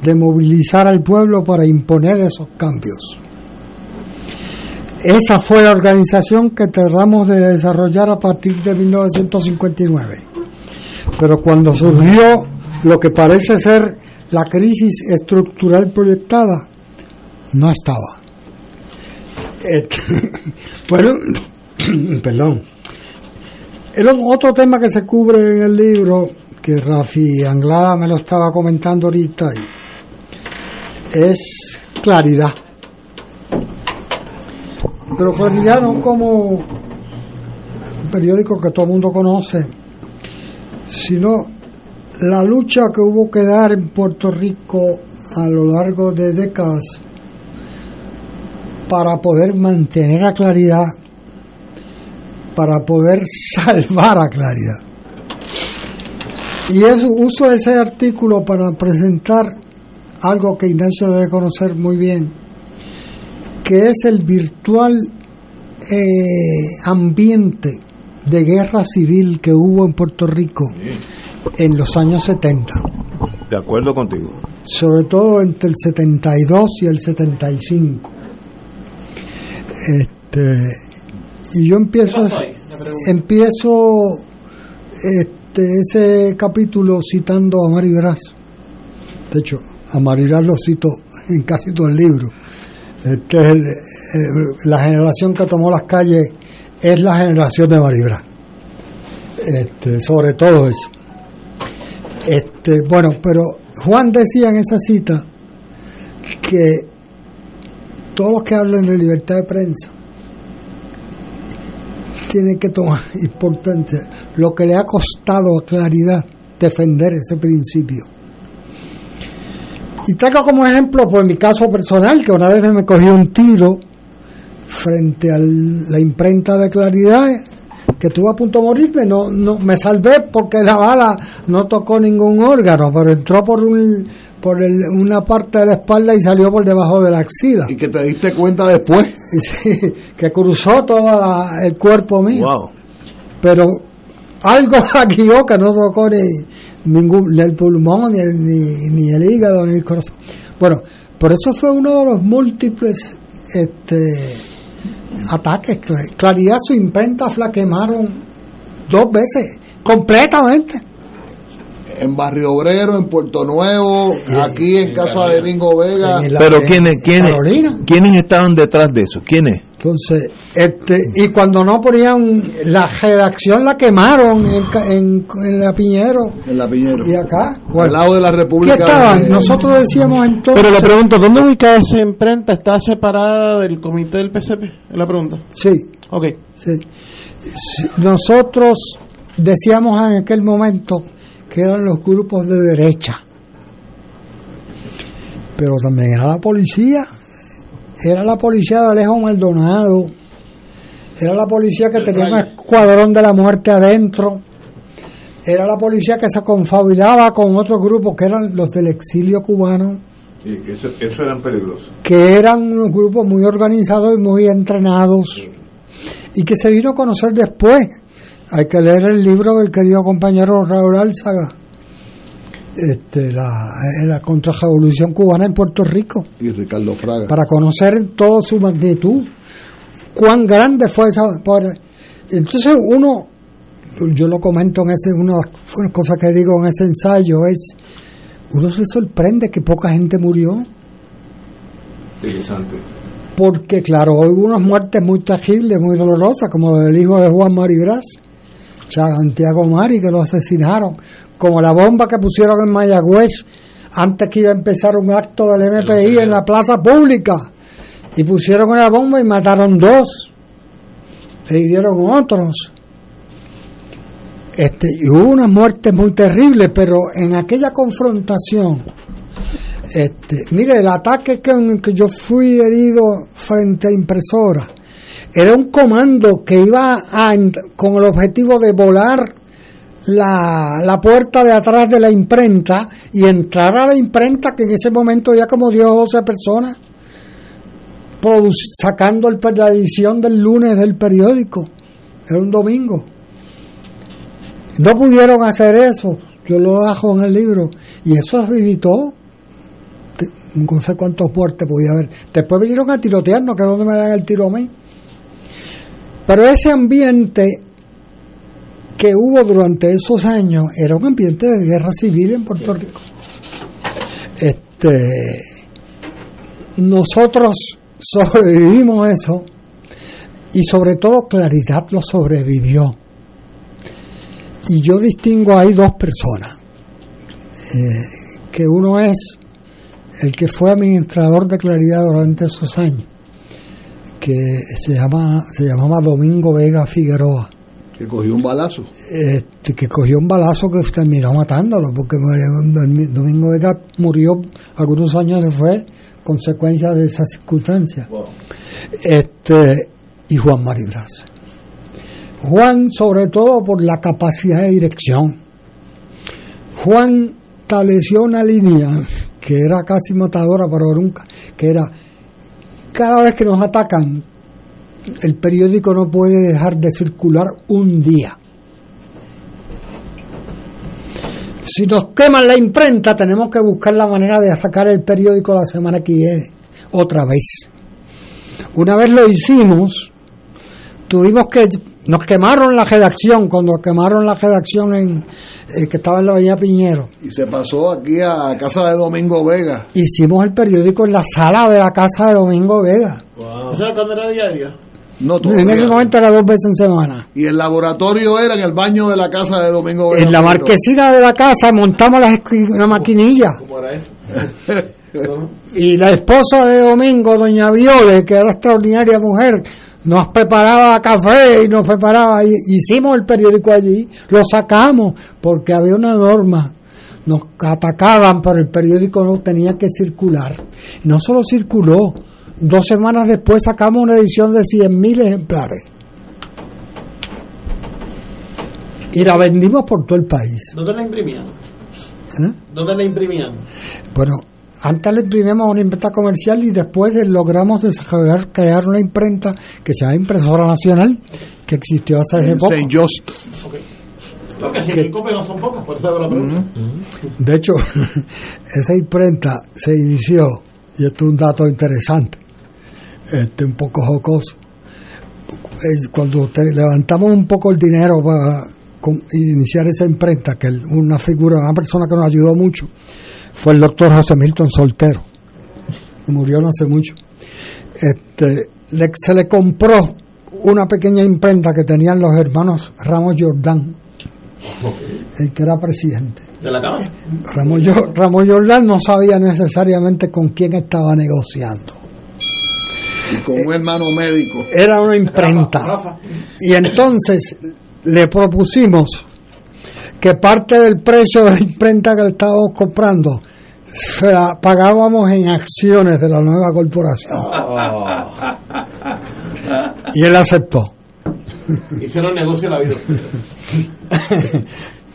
de movilizar al pueblo para imponer esos cambios. Esa fue la organización que tratamos de desarrollar a partir de 1959. Pero cuando surgió lo que parece ser la crisis estructural proyectada, no estaba. Et- <laughs> bueno, <coughs> perdón. El otro tema que se cubre en el libro, que Rafi Anglada me lo estaba comentando ahorita, es claridad pero claridad no como un periódico que todo el mundo conoce, sino la lucha que hubo que dar en Puerto Rico a lo largo de décadas para poder mantener a claridad, para poder <laughs> salvar a claridad. Y eso, uso ese artículo para presentar algo que Ignacio debe conocer muy bien, que es el virtual eh, ambiente de guerra civil que hubo en Puerto Rico en los años 70, de acuerdo contigo. sobre todo entre el 72 y el 75. Este, y yo empiezo, empiezo este, ese capítulo citando a Mari Gras. De hecho, a Mari Gras lo cito en casi todo el libro. Es el- el- la generación que tomó las calles es la generación de Maribra. Este, sobre todo eso. Este, bueno, pero Juan decía en esa cita que todos los que hablan de libertad de prensa tienen que tomar <laughs> importante lo que le ha costado a Claridad defender ese principio. Y traigo como ejemplo, pues mi caso personal, que una vez me cogí un tiro frente a la imprenta de Claridad, que estuve a punto de morirme, no, no, me salvé porque la bala no tocó ningún órgano, pero entró por un, por el- una parte de la espalda y salió por debajo de la axila. Y que te diste cuenta después. <laughs> Sí, que cruzó todo la- el cuerpo mío. Wow. Pero algo <laughs> aquí que no tocó ni ningún ni el pulmón, ni el, ni, ni el hígado, ni el corazón. Bueno, por eso fue uno de los múltiples este, ataques. Cla- Claridad, su imprenta la quemaron dos veces, completamente. En Barrio Obrero, en Puerto Nuevo, aquí en casa de Bingo Vega. En la- Pero ¿quiénes, quiénes, Carolina. quiénes estaban detrás de eso? ¿Quiénes? Entonces, este, y cuando no ponían la redacción la quemaron en, ca- en, en la Piñero En la Piñero. y acá. Al lado de la ¿Qué República. estaban? de- Nosotros decíamos entonces. Pero le pregunto, ¿dónde ubica esa imprenta? ¿Está separada del comité del PCP? Es la pregunta. Sí. Ok. Sí, Nosotros decíamos en aquel momento que eran los grupos de derecha. Pero también era la policía. Era la policía de Alejo Maldonado. Era la policía que tenía un escuadrón de la muerte adentro. Era la policía que se confabulaba con otros grupos que eran los del exilio cubano, Y eso, eso eran peligrosos. que eran unos grupos muy organizados y muy entrenados y que se vino a conocer después. Hay que leer el libro del querido compañero Raúl Álzaga, este, la, la contrarrevolución cubana en Puerto Rico, Y Ricardo Fraga. para conocer en toda su magnitud cuán grande fue esa. entonces uno, yo lo comento en ese, una, una cosa que digo en ese ensayo es, uno se sorprende que poca gente murió Interesante. porque claro, hubo unas muertes muy terribles, muy dolorosas, como del hijo de Juan Maribras, Santiago Mari, que lo asesinaron, como la bomba que pusieron en Mayagüez antes que iba a empezar un acto del MPI en la plaza pública, y pusieron una bomba y mataron dos, e hirieron otros. Este, y hubo unas muertes muy terribles, pero en aquella confrontación, este, mire, el ataque con el que yo fui herido frente a impresora era un comando que iba a, con el objetivo de volar la, la puerta de atrás de la imprenta y entrar a la imprenta, que en ese momento ya como 10 o 12 personas, sacando el, la edición del lunes del periódico. Era un domingo. No pudieron hacer eso. Yo lo hago en el libro. Y eso se evitó no sé cuántos muertes podía haber. Después vinieron a tirotearnos, que es donde me dan el tiro a mí. Pero ese ambiente que hubo durante esos años era un ambiente de guerra civil en Puerto Rico. Este, nosotros <laughs> sobrevivimos eso y sobre todo Claridad lo sobrevivió. Y yo distingo ahí dos personas, eh, que uno es el que fue administrador de Claridad durante esos años, que se llama se llamaba Domingo Vega Figueroa, Que cogió un balazo. este, que cogió un balazo que terminó matándolo, porque Domingo Vega murió algunos años después, consecuencia de esas circunstancias. Este, y Juan Maribras. Juan, sobre todo por la capacidad de dirección. Juan estableció una línea que era casi matadora para nunca, que era cada vez que nos atacan, el periódico no puede dejar de circular un día. Si nos queman la imprenta, tenemos que buscar la manera de sacar el periódico la semana que viene, otra vez. Una vez lo hicimos, tuvimos que nos quemaron la redacción cuando quemaron la redacción en eh, que estaba en la avenida Piñero Y se pasó aquí a casa de Domingo Vega. hicimos el periódico en la sala de la casa de Domingo Vega ¿Esa era cuando era diaria? No, en ese momento era dos veces en semana. Y el laboratorio era en el baño de la casa de Domingo en la marquesina de la casa montamos la escri- una maquinilla. ¿Cómo era eso? <laughs> y la esposa de Domingo, doña Viole, que era extraordinaria mujer, nos preparaba café y nos preparaba, y hicimos el periódico allí, lo sacamos porque había una norma, nos atacaban, pero el periódico no tenía que circular. No solo circuló, dos semanas después sacamos una edición de 100.000 ejemplares. Y la vendimos por todo el país. ¿Dónde la imprimían? ¿eh? ¿Dónde la imprimían? Bueno, antes le imprimimos una imprenta comercial y después de- logramos desarrollar, crear una imprenta que se llama Impresora Nacional, que existió hace En poco. Saint Just. Creo que 100 mil copias no son pocas, por eso hago la pregunta. De hecho, <laughs> esa imprenta se inició, y esto es un dato interesante, este, un poco jocoso. Eh, Cuando te- levantamos un poco el dinero para con- iniciar esa imprenta, que el- una figura, una persona que nos ayudó mucho, fue el doctor José Milton Soltero. Murió no hace mucho. Este, le- se le compró una pequeña imprenta que tenían los hermanos Ramos Jordán, el que era presidente. ¿De la Cámara? Ramón, Jo- Ramón Jordán no sabía necesariamente con quién estaba negociando. Y con un hermano médico. Era una imprenta. Y entonces le propusimos que parte del precio de la imprenta que le estábamos comprando se la pagábamos en acciones de la nueva corporación. Y él aceptó. Hicieron negocio en la vida. <laughs>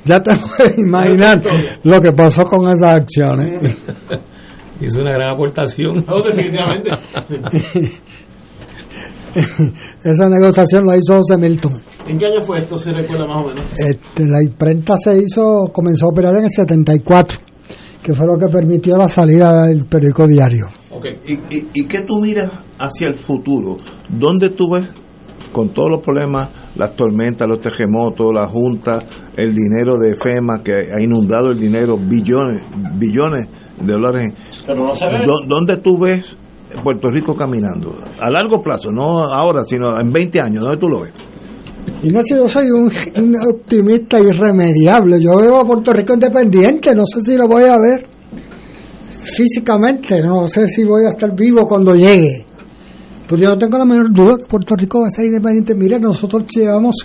Ya te puedes imaginar lo que pasó con esas acciones. <laughs> Hizo una gran aportación. No, definitivamente. <laughs> Esa negociación la hizo José Milton. ¿En qué año fue esto? ¿Se recuerda más o menos? Este, la imprenta se hizo, comenzó a operar en el 74, que fue lo que permitió la salida del periódico diario. ¿Y, y, y qué tú miras hacia el futuro? ¿Dónde tú ves, con todos los problemas, las tormentas, los terremotos, la Junta, el dinero de FEMA que ha inundado el dinero, billones, billones de dólares? Pero no se ve. ¿Dó- ¿Dónde tú ves Puerto Rico caminando? A largo plazo, no ahora, sino en 20 años, ¿dónde tú lo ves? Ignacio, yo soy un, un optimista irremediable. Yo veo a Puerto Rico independiente, no sé si lo voy a ver físicamente, no sé si voy a estar vivo cuando llegue. Pero yo no tengo la menor duda que Puerto Rico va a ser independiente. Mira, nosotros llevamos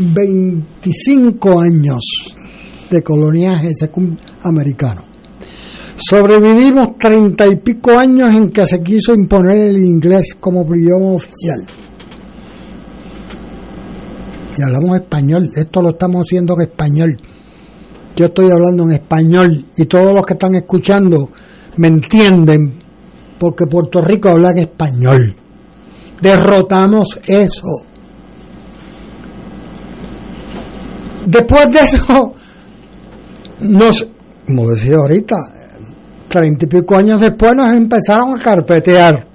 125 años de coloniaje secund- americano. Sobrevivimos treinta y pico años en que se quiso imponer el inglés como idioma oficial. Y hablamos español, esto lo estamos haciendo en español. Yo estoy hablando en español y todos los que están escuchando me entienden porque Puerto Rico habla en español. Derrotamos eso. Después de eso, nos, como decía ahorita, treinta y pico años después nos empezaron a carpetear.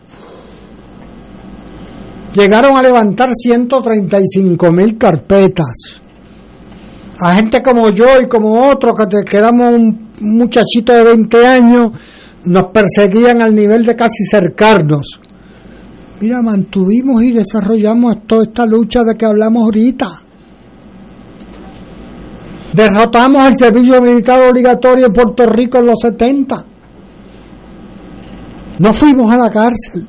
Llegaron a levantar 135 mil carpetas. A gente como yo y como otros que, que éramos un muchachito de 20 años, nos perseguían al nivel de casi cercarnos. Mira, mantuvimos y desarrollamos toda esta lucha de que hablamos ahorita. Derrotamos el servicio militar obligatorio en Puerto Rico en los 70. No fuimos a la cárcel.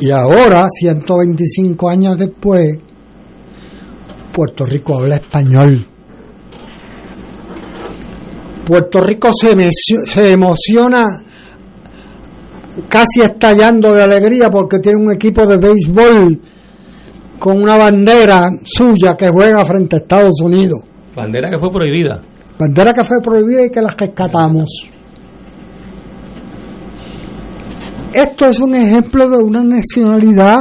Y ahora, 125 años después, Puerto Rico habla español. Puerto Rico se, se emociona casi estallando de alegría porque tiene un equipo de béisbol con una bandera suya que juega frente a Estados Unidos. Bandera que fue prohibida. Bandera que fue prohibida y que la rescatamos. Esto es un ejemplo de una nacionalidad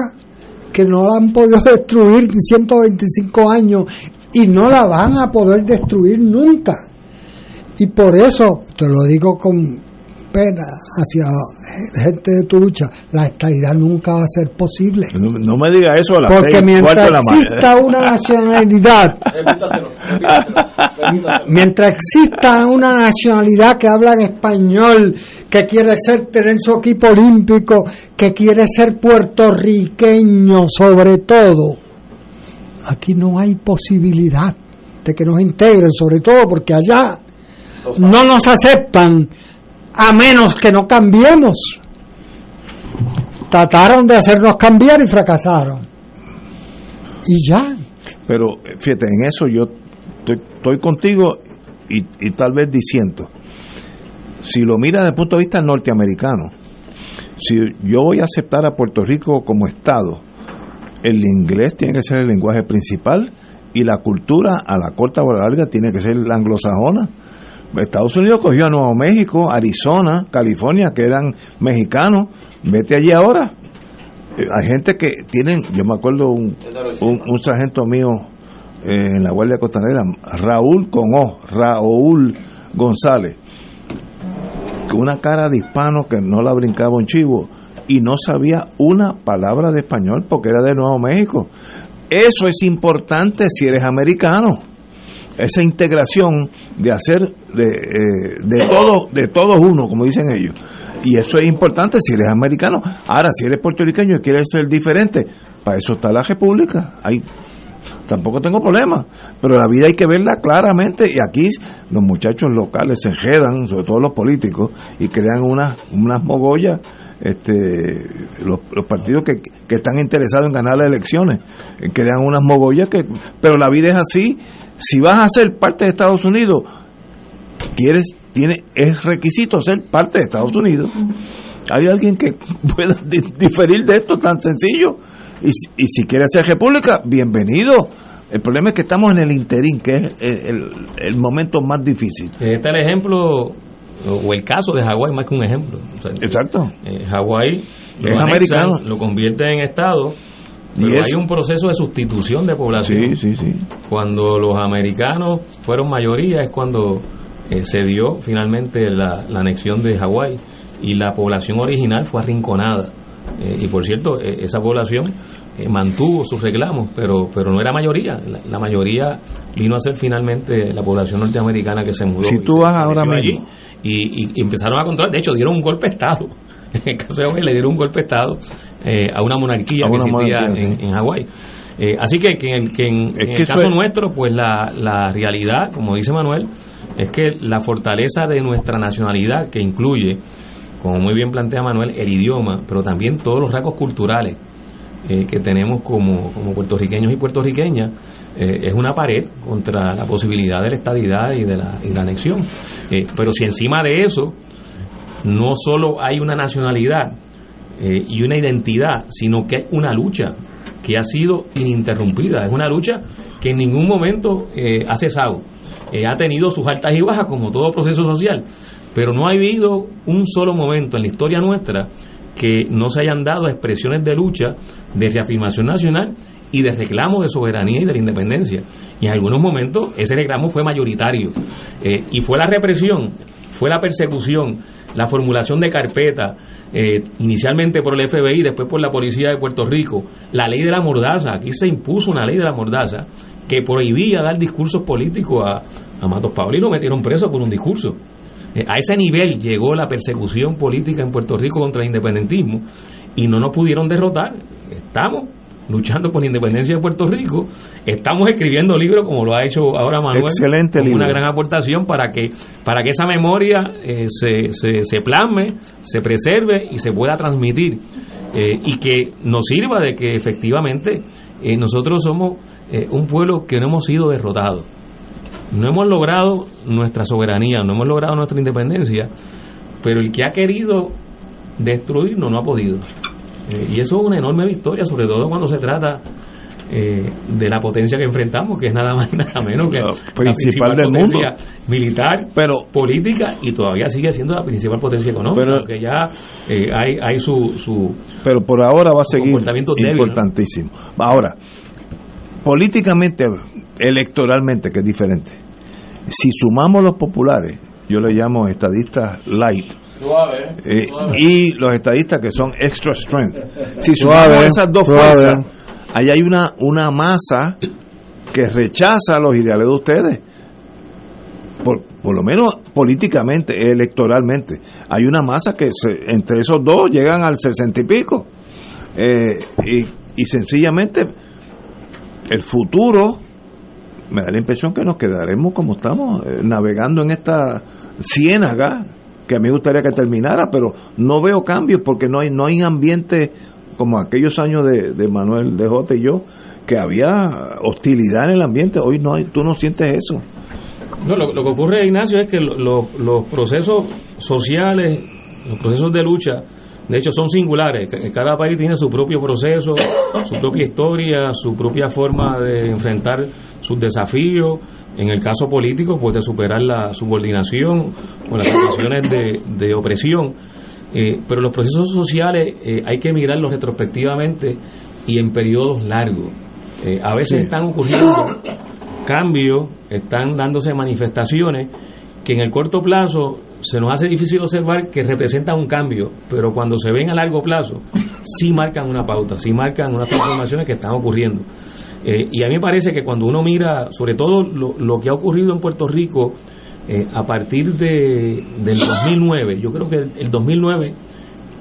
que no la han podido <laughs> destruir en 125 años y no la van a poder destruir nunca. Y por eso, te lo digo con pena hacia gente de tu lucha, la estabilidad nunca va a ser posible. No, no me diga eso a las Porque seis, mientras la exista una nacionalidad, <laughs> mientras exista una nacionalidad que habla en español, que quiere ser tener su equipo olímpico, que quiere ser puertorriqueño sobre todo, aquí no hay posibilidad de que nos integren, sobre todo porque allá no nos aceptan a menos que no cambiemos. Trataron de hacernos cambiar y fracasaron. Y ya. Pero eh, fíjate, en eso yo estoy, contigo y, y tal vez diciendo, si lo mira desde el punto de vista norteamericano, si yo voy a aceptar a Puerto Rico como Estado, el inglés tiene que ser el lenguaje principal y la cultura a la corta o a la larga tiene que ser la anglosajona. Estados Unidos cogió a Nuevo México, Arizona, California, que eran mexicanos. Vete allí ahora. Eh, Hay gente que tienen, yo me acuerdo un, un, sargento mío eh, en la Guardia Costanera, Raúl con O, Raúl González, con una cara de hispano que no la brincaba un chivo y no sabía una palabra de español porque era de Nuevo México. Eso es importante si eres americano. Esa integración de hacer de, eh, de todos de todos uno, como dicen ellos. Y eso es importante si eres americano. Ahora, si eres puertorriqueño y quieres ser diferente, para eso está la República. Hay tampoco tengo problema, pero la vida hay que verla claramente y aquí los muchachos locales se enredan, sobre todo los políticos, y crean unas, unas mogollas, este, los, los partidos que, que están interesados en ganar las elecciones, crean unas mogollas que, pero la vida es así, si vas a ser parte de Estados Unidos, quieres, tiene, es requisito ser parte de Estados Unidos. ¿Hay alguien que <laughs> pueda di- diferir de esto tan sencillo? Y, si- y si quiere ser república, bienvenido. El problema es que estamos en el interín, que es el, el- el momento más difícil. Este es el ejemplo, o el caso de Hawái más que un ejemplo. O sea, Exacto. eh, Hawái Es anexan, americano. lo convierte en Estado, pero hay un proceso de sustitución de población. Sí, sí, sí. Cuando los americanos fueron mayoría es cuando eh, se dio finalmente la, la anexión de Hawái y la población original fue arrinconada. Eh, y por cierto, eh, esa población eh, mantuvo sus reclamos, pero, pero no era mayoría. La, la mayoría vino a ser finalmente la población norteamericana que se mudó. Si tú vas ahora mismo- y, y- y empezaron a controlar. De hecho, dieron un golpe de Estado. <laughs> En el caso de Hawái le dieron un golpe de Estado eh, a una monarquía A que existía monarquía, en, Hawái. Eh, así que, que en, que en- Es en que el caso es- nuestro, pues la, la realidad, como dice Manuel, es que la fortaleza de nuestra nacionalidad, que incluye, como muy bien plantea Manuel, el idioma, pero también todos los rasgos culturales eh, que tenemos como, como puertorriqueños y puertorriqueñas, eh, es una pared contra la posibilidad de la estadidad y de la, y la anexión. Eh, pero si encima de eso no solo hay una nacionalidad eh, y una identidad, sino que hay una lucha que ha sido ininterrumpida. Es una lucha que en ningún momento eh, ha cesado. Eh, ha tenido sus altas y bajas como todo proceso social, pero no ha habido un solo momento en la historia nuestra que no se hayan dado expresiones de lucha, de reafirmación nacional y de reclamo de soberanía y de la independencia. Y en algunos momentos ese reclamo fue mayoritario. Y fue la represión, fue la persecución, la formulación de carpeta, eh, inicialmente por el FBI, después por la Policía de Puerto Rico, la ley de la mordaza, aquí se impuso una ley de la mordaza que prohibía dar discursos políticos a, a Matos y lo metieron preso por un discurso. Eh, a ese nivel llegó la persecución política en Puerto Rico contra el independentismo y no nos pudieron derrotar. Estamos luchando por la independencia de Puerto Rico, estamos escribiendo libros como lo ha hecho ahora Manuel, Excelente como una libro. gran aportación para que para que esa memoria eh, se, se, se plasme, se preserve y se pueda transmitir eh, y que nos sirva de que efectivamente eh, nosotros somos eh, un pueblo que no hemos sido derrotados. No hemos logrado nuestra soberanía, no hemos logrado nuestra independencia, pero el que ha querido destruirnos no ha podido. Eh, y eso es una enorme victoria, sobre todo cuando se trata eh, de la potencia que enfrentamos, que es nada más y nada menos que La la principal del potencia mundo. militar, Pero- política y todavía sigue siendo la principal potencia económica, Pero- aunque ya eh, hay, hay su, su Pero por ahora va a seguir comportamiento débil, ¿no? importantísimo. Ahora, políticamente, electoralmente, que es diferente. Si sumamos los populares, yo le llamo estadistas light, Suave, eh, suave. y los estadistas que son extra strength. Si Suave, sumamos esas dos suave. fuerzas, ahí hay una, una masa que rechaza los ideales de ustedes. Por, por lo menos políticamente, electoralmente. Hay una masa que se- entre esos dos llegan al sesenta y pico. Eh, y, y sencillamente el futuro me da la impresión que nos quedaremos como estamos, eh, navegando en esta ciénaga que a mí me gustaría que terminara, pero no veo cambios porque no hay no hay ambiente como aquellos años de, de Manuel de Jota y yo, que había hostilidad en el ambiente. Hoy no hay, tú no sientes eso. No, lo, que ocurre, Ignacio, es que lo- lo- los procesos sociales, los procesos de lucha, de hecho, son singulares. Ca- Cada país tiene su propio proceso, su propia historia, su propia forma de enfrentar sus desafíos. En el caso político, pues de superar la subordinación o las situaciones de, de opresión. Eh, pero los procesos sociales eh, hay que mirarlos retrospectivamente y en periodos largos. Eh, a veces Sí. están ocurriendo cambios, están dándose manifestaciones que en el corto plazo se nos hace difícil observar que representan un cambio, pero cuando se ven a largo plazo, sí marcan una pauta, sí marcan unas transformaciones que están ocurriendo. Eh, y a mí me parece que cuando uno mira, sobre todo lo, lo que ha ocurrido en Puerto Rico eh, a partir de, del 2009, yo creo que el 2009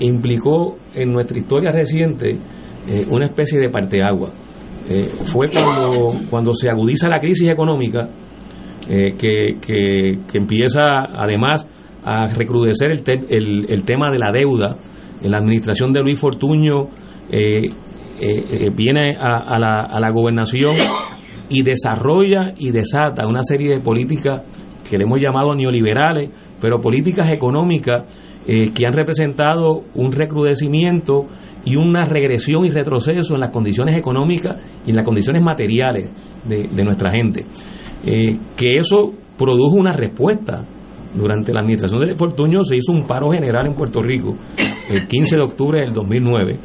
implicó en nuestra historia reciente eh, una especie de parteagua. Fue cuando, cuando se agudiza la crisis económica que, que, empieza además a recrudecer el, el, el tema de la deuda. En la administración de Luis Fortuño eh, eh, eh, viene a, a la, a la gobernación y desarrolla y desata una serie de políticas que le hemos llamado neoliberales, pero políticas económicas eh, que han representado un recrudecimiento y una regresión y retroceso en las condiciones económicas y en las condiciones materiales de, de nuestra gente. Que eso produjo una respuesta. Durante la administración de Fortuño se hizo un paro general en Puerto Rico el 15 de octubre del 2009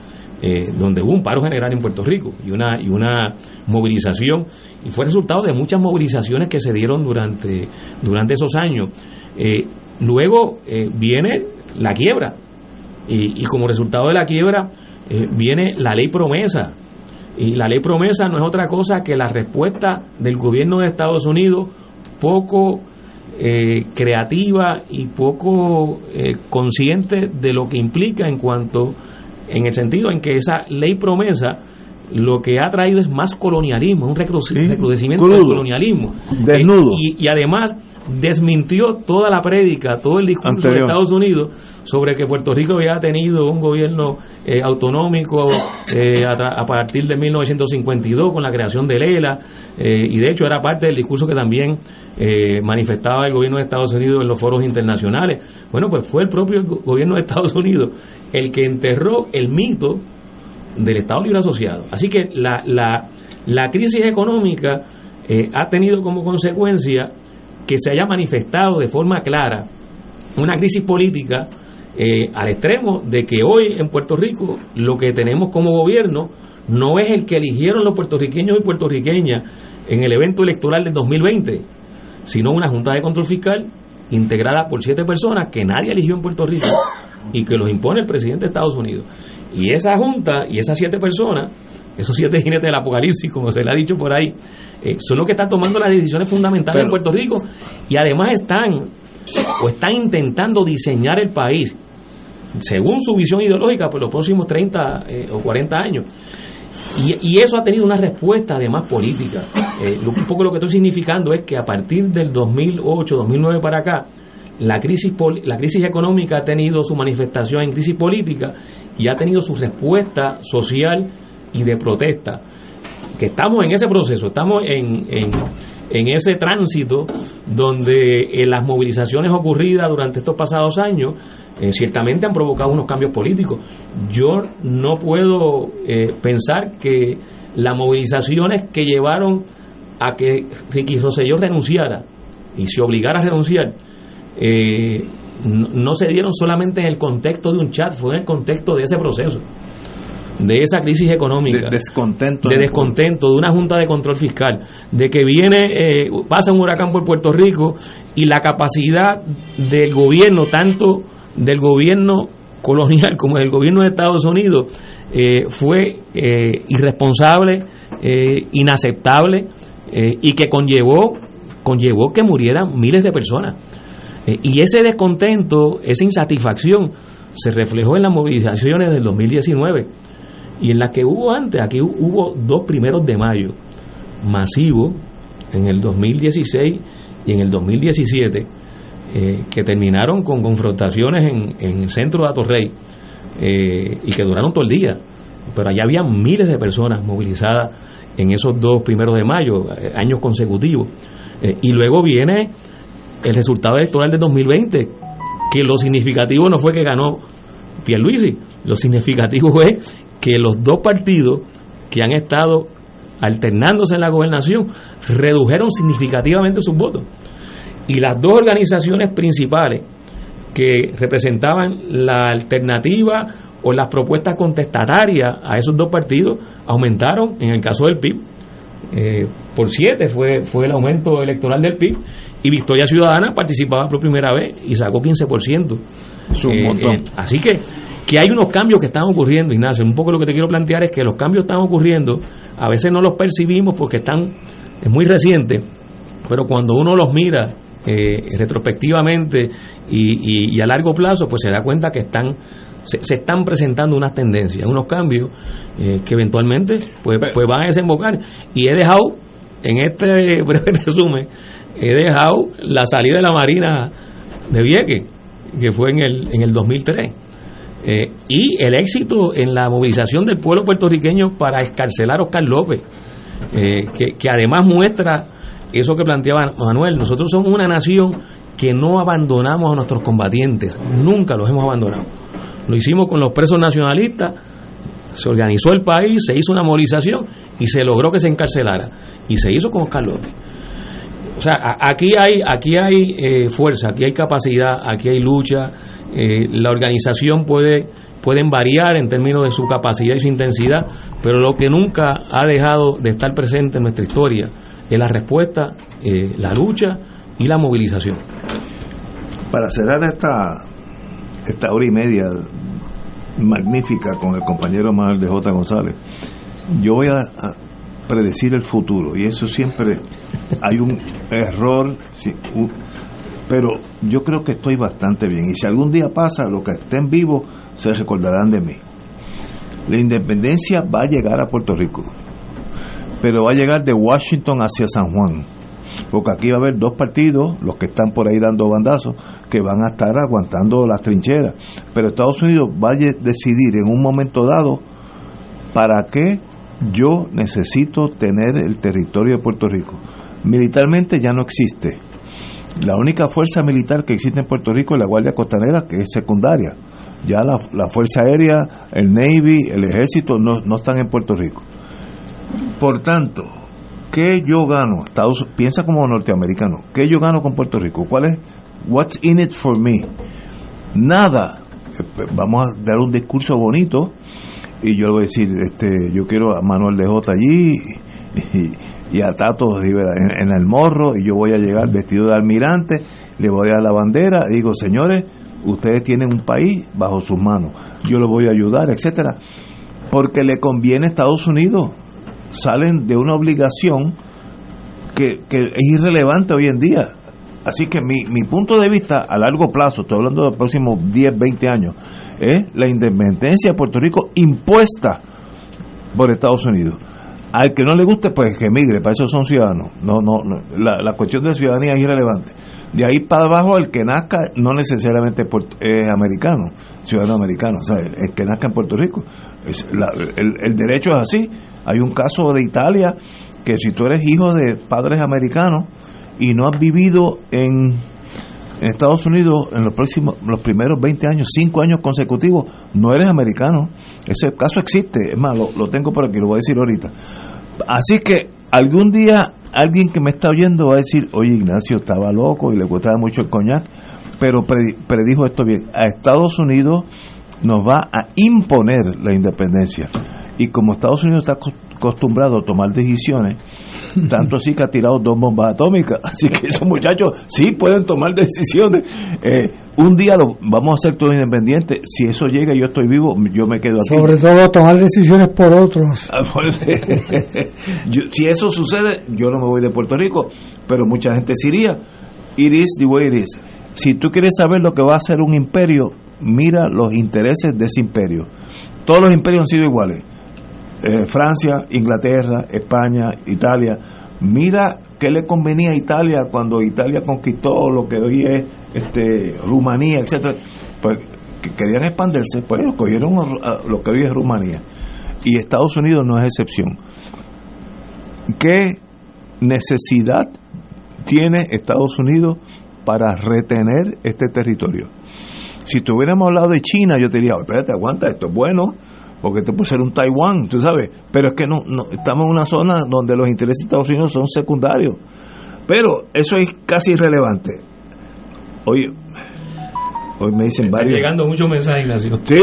eh, donde hubo un paro general en Puerto Rico y una, y una movilización, y fue resultado de muchas movilizaciones que se dieron durante, durante esos años. Eh, luego eh, viene la quiebra, y, como resultado de la quiebra viene la ley promesa, y la ley promesa no es otra cosa que la respuesta del gobierno de Estados Unidos poco creativa y poco consciente de lo que implica en cuanto, en el sentido en que esa ley promesa lo que ha traído es más colonialismo, un recru- recrudecimiento del colonialismo. desnudo. Eh, y, y además desmintió toda la prédica, todo el discurso de Anterior. Estados Unidos sobre que Puerto Rico había tenido un gobierno eh, autonómico eh, a, partir de 1952 con la creación del ELA eh, y de hecho era parte del discurso que también eh, manifestaba el gobierno de Estados Unidos en los foros internacionales. Bueno, pues fue el propio go- gobierno de Estados Unidos el que enterró el mito del Estado Libre Asociado. Así que la, la, la crisis económica ha tenido como consecuencia que se haya manifestado de forma clara una crisis política eh, al extremo de que hoy en Puerto Rico lo que tenemos como gobierno no es el que eligieron los puertorriqueños y puertorriqueñas en el evento electoral del 2020, sino una Junta de Control Fiscal integrada por siete personas que nadie eligió en Puerto Rico y que los impone el presidente de Estados Unidos. Y esa Junta y esas siete personas, esos siete jinetes del apocalipsis, como se le ha dicho por ahí, eh, son los que están tomando las decisiones fundamentales en Puerto Rico y además están o están intentando diseñar el país según su visión ideológica por los próximos 30 eh, o 40 años. Y, y eso ha tenido una respuesta además política. Eh, un poco lo que estoy significando es que a partir del 2008, 2009 para acá, la crisis, la crisis económica ha tenido su manifestación en crisis política y ha tenido su respuesta social y de protesta. Que estamos en ese proceso, estamos en, en, en ese tránsito donde eh, las movilizaciones ocurridas durante estos pasados años eh, ciertamente han provocado unos cambios políticos. Yo no puedo eh, pensar que las movilizaciones que llevaron a que Ricky Rosselló renunciara y se obligara a renunciar, eh, no, no se dieron solamente en el contexto de un chat, fue en el contexto de ese proceso, de esa crisis económica De descontento. de descontento, de una junta de control fiscal, de que viene, eh, pasa un huracán por Puerto Rico y la capacidad del gobierno, tanto del gobierno colonial como del gobierno de Estados Unidos, eh, fue eh, irresponsable, eh, inaceptable y que conllevó, conllevó que murieran miles de personas. Y ese descontento, esa insatisfacción, se reflejó en las movilizaciones del 2019 y en las que hubo antes, aquí hu- hubo dos primeros de mayo masivos en el 2016 y en el 2017 eh, que terminaron con confrontaciones en, el centro de Atorrey eh, y que duraron todo el día. Pero allá había miles de personas movilizadas en esos dos primeros de mayo, eh, años consecutivos. Eh, y luego viene el resultado electoral de 2020, que lo significativo no fue que ganó Pierluisi, lo significativo fue que los dos partidos que han estado alternándose en la gobernación redujeron significativamente sus votos. Y las dos organizaciones principales que representaban la alternativa o las propuestas contestatarias a esos dos partidos aumentaron, en el caso del PIB, eh, por siete fue, fue el aumento electoral del PIB y Victoria Ciudadana participaba por primera vez y sacó 15%. Es un Eh, montón. eh, así que, que hay unos cambios que están ocurriendo, Ignacio. Un poco lo que te quiero plantear es que los cambios están ocurriendo a veces no los percibimos porque están, es muy reciente, pero cuando uno los mira eh, retrospectivamente y, a largo plazo, pues se da cuenta que están se, están presentando unas tendencias, unos cambios eh, que eventualmente pues, pues van a desembocar. Y he dejado, en este <laughs> breve resumen, he dejado la salida de la Marina de Vieques, que fue en el, en el 2003. Eh, y el éxito en la movilización del pueblo puertorriqueño para escarcelar a Oscar López, eh, que, que además muestra eso que planteaba Manuel, nosotros somos una nación que no abandonamos a nuestros combatientes, nunca los hemos abandonado. Lo hicimos con los presos nacionalistas, se organizó el país, se hizo una movilización y se logró que se encarcelara. Y se hizo con Oscar López. O sea, aquí hay, aquí hay eh, fuerza, aquí hay capacidad, aquí hay lucha. Eh, la organización puede pueden variar en términos de su capacidad y su intensidad, pero lo que nunca ha dejado de estar presente en nuestra historia es la respuesta, eh, la lucha y la movilización. Para cerrar esta, esta hora y media magnífica con el compañero Manuel de J. González, yo voy a, predecir el futuro y eso siempre hay un error, pero yo creo que estoy bastante bien y si algún día pasa, los que estén vivos se recordarán de mí. La independencia va a llegar a Puerto Rico pero va a llegar de Washington hacia San Juan. Porque aquí va a haber dos partidos, los que están por ahí dando bandazos, que van a estar aguantando las trincheras. Pero Estados Unidos va a decidir en un momento dado para qué yo necesito tener el territorio de Puerto Rico. Militarmente ya no existe. La única fuerza militar que existe en Puerto Rico es la Guardia Costanera, que es secundaria. Ya la, Fuerza Aérea, el Navy, el Ejército no, no están en Puerto Rico. Por tanto, ¿qué yo gano? Estados, piensa como norteamericano. ¿Qué yo gano con Puerto Rico? ¿Cuál es? What's in it for me? Nada. Eh, vamos a dar un discurso bonito y yo le voy a decir, este, yo quiero a Manuel de J allí y, a Tato Rivera en, el morro y yo voy a llegar vestido de almirante, le voy a dar la bandera, digo, señores, ustedes tienen un país bajo sus manos, yo los voy a ayudar, etcétera, porque le conviene a Estados Unidos salen de una obligación que, es irrelevante hoy en día. Así que mi, mi punto de vista a largo plazo, estoy hablando de los próximos 10, 20 años, es la independencia de Puerto Rico impuesta por Estados Unidos. Al que no le guste, pues que emigre, para eso son ciudadanos. No, no, la, cuestión de ciudadanía es irrelevante. De ahí para abajo, el que nazca no necesariamente es americano, ciudadano americano, o sea, el, que nazca en Puerto Rico. Es el, el derecho es así. Hay un caso de Italia que si tú eres hijo de padres americanos y no has vivido en, Estados Unidos en los próximos los primeros 20 años, 5 años consecutivos, no eres americano. Ese caso existe, es más, lo, tengo por aquí, lo voy a decir ahorita. Así que algún día alguien que me está oyendo va a decir, oye Ignacio estaba loco y le gustaba mucho el coñac, pero predijo esto bien, a Estados Unidos nos va a imponer la independencia. Y como Estados Unidos está acostumbrado a tomar decisiones, <laughs> tanto así que ha tirado dos bombas atómicas, <laughs> así que esos muchachos sí pueden tomar decisiones. Eh, un día lo, vamos a ser todos independientes, si eso llega y yo estoy vivo, yo me quedo aquí. Sobre todo tomar decisiones por otros. <laughs> Ah, si eso sucede, yo no me voy de Puerto Rico, pero mucha gente se iría. It is the way it is. Si tú quieres saber lo que va a ser un imperio, mira los intereses de ese imperio. Todos los imperios han sido iguales eh, Francia, Inglaterra, España, Italia. Mira qué le convenía a Italia cuando Italia conquistó lo que hoy es este, Rumanía, etcétera. Pues que querían expandirse, pues cogieron lo que hoy es Rumanía. Y Estados Unidos no es excepción. ¿Qué necesidad tiene Estados Unidos para retener este territorio? Si tuviéramos hablado de China, yo te diría, espérate, aguanta, esto es bueno, porque te puede ser un Taiwán, tú sabes, pero es que no, estamos en una zona donde los intereses de Estados Unidos son secundarios. Pero eso es casi irrelevante. Hoy, hoy me dicen varios. llegando muchos mensajes, Ignacio. Sí,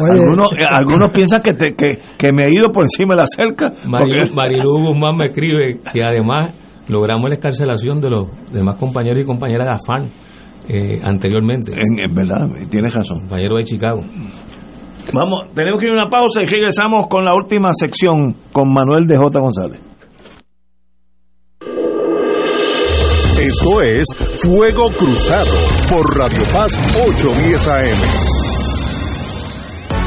algunos, <laughs> eh, algunos piensan que, te, que, que, me he ido por encima de la cerca. Marilu, Guzmán me escribe que además logramos la escarcelación de los demás compañeros y compañeras de AFAN eh, anteriormente. En, verdad, tienes razón. Compañero de Chicago. Vamos, tenemos que ir a una pausa y regresamos con la última sección con Manuel de J. González. Esto es Fuego Cruzado por Radio Paz 810 AM.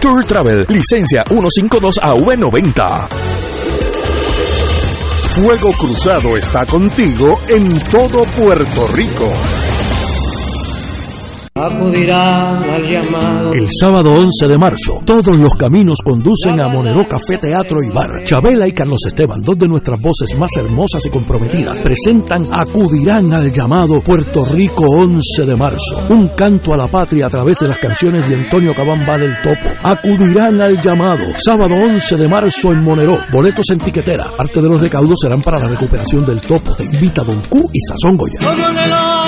Culture Travel, licencia 152AV90. Fuego Cruzado está contigo en todo Puerto Rico. Acudirán al llamado. El sábado 11 de marzo, todos los caminos conducen a Monero Café Teatro y Bar. Chabela y Carlos Esteban, dos de nuestras voces más hermosas y comprometidas, presentan Acudirán al llamado Puerto Rico 11 de marzo. Un canto a la patria a través de las canciones de Antonio Cabamba del Topo. Acudirán al llamado. Sábado 11 de marzo en Monero. Boletos en tiquetera. Parte de los recaudos serán para la recuperación del Topo. Te invita Don Q y Sazón Goya.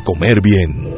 comer bien.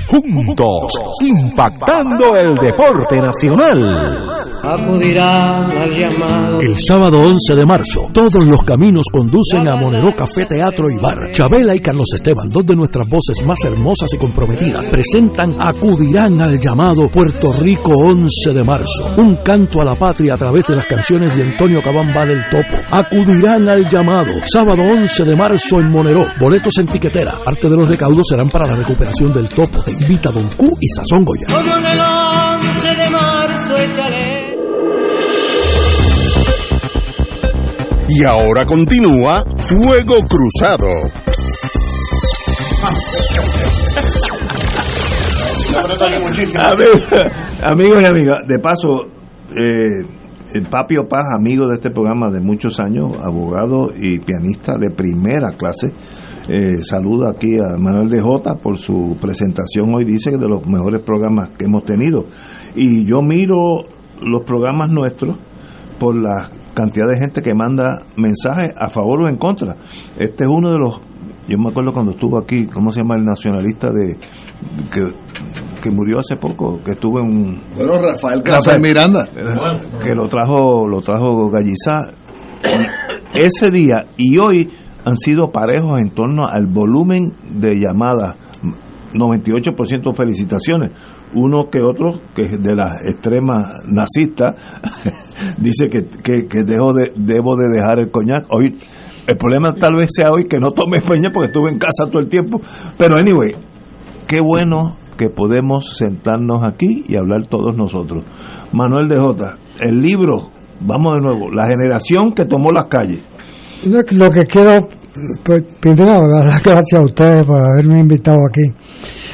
Juntos, impactando el deporte nacional. Acudirán al llamado. El sábado 11 de marzo, todos los caminos conducen a Monero Café Teatro y Bar. Chabela y Carlos Esteban, dos de nuestras voces más hermosas y comprometidas, presentan Acudirán al llamado Puerto Rico 11 de marzo. Un canto a la patria a través de las canciones de Antonio Cabamba del Topo. Acudirán al llamado. Sábado 11 de marzo en Monero. Boletos en tiquetera. Parte de los recaudos serán para la recuperación del Topo. Invita Don Q y Sazón Goya. Todo en el 11 de marzo échale. Y ahora continúa Fuego Cruzado. Amigos amigos y amigas, de paso, eh, el Papio Paz, amigo de este programa de muchos años, abogado y pianista de primera clase, eh, saluda aquí a Manuel de Jota por su presentación hoy, dice que de los mejores programas que hemos tenido. Y yo miro los programas nuestros por la cantidad de gente que manda mensajes a favor o en contra. Este es uno de los, yo me acuerdo cuando estuvo aquí, ¿cómo se llama el nacionalista de que, que murió hace poco, que estuvo en Bueno, Rafael Casal Miranda. que lo trajo lo trajo Gallizá ese día y hoy han sido parejos en torno al volumen de llamadas 98% felicitaciones uno que otro que de las extremas nazistas <laughs> dice que, que, que dejo de, debo de dejar el coñac hoy el problema tal vez sea hoy que no tome peña porque estuve en casa todo el tiempo. Pero anyway, qué bueno que podemos sentarnos aquí y hablar todos nosotros. Manuel de Jota, el libro, vamos de nuevo, la generación que tomó las calles. Lo que quiero, pues, primero, dar las <laughs> gracias a ustedes por haberme invitado aquí.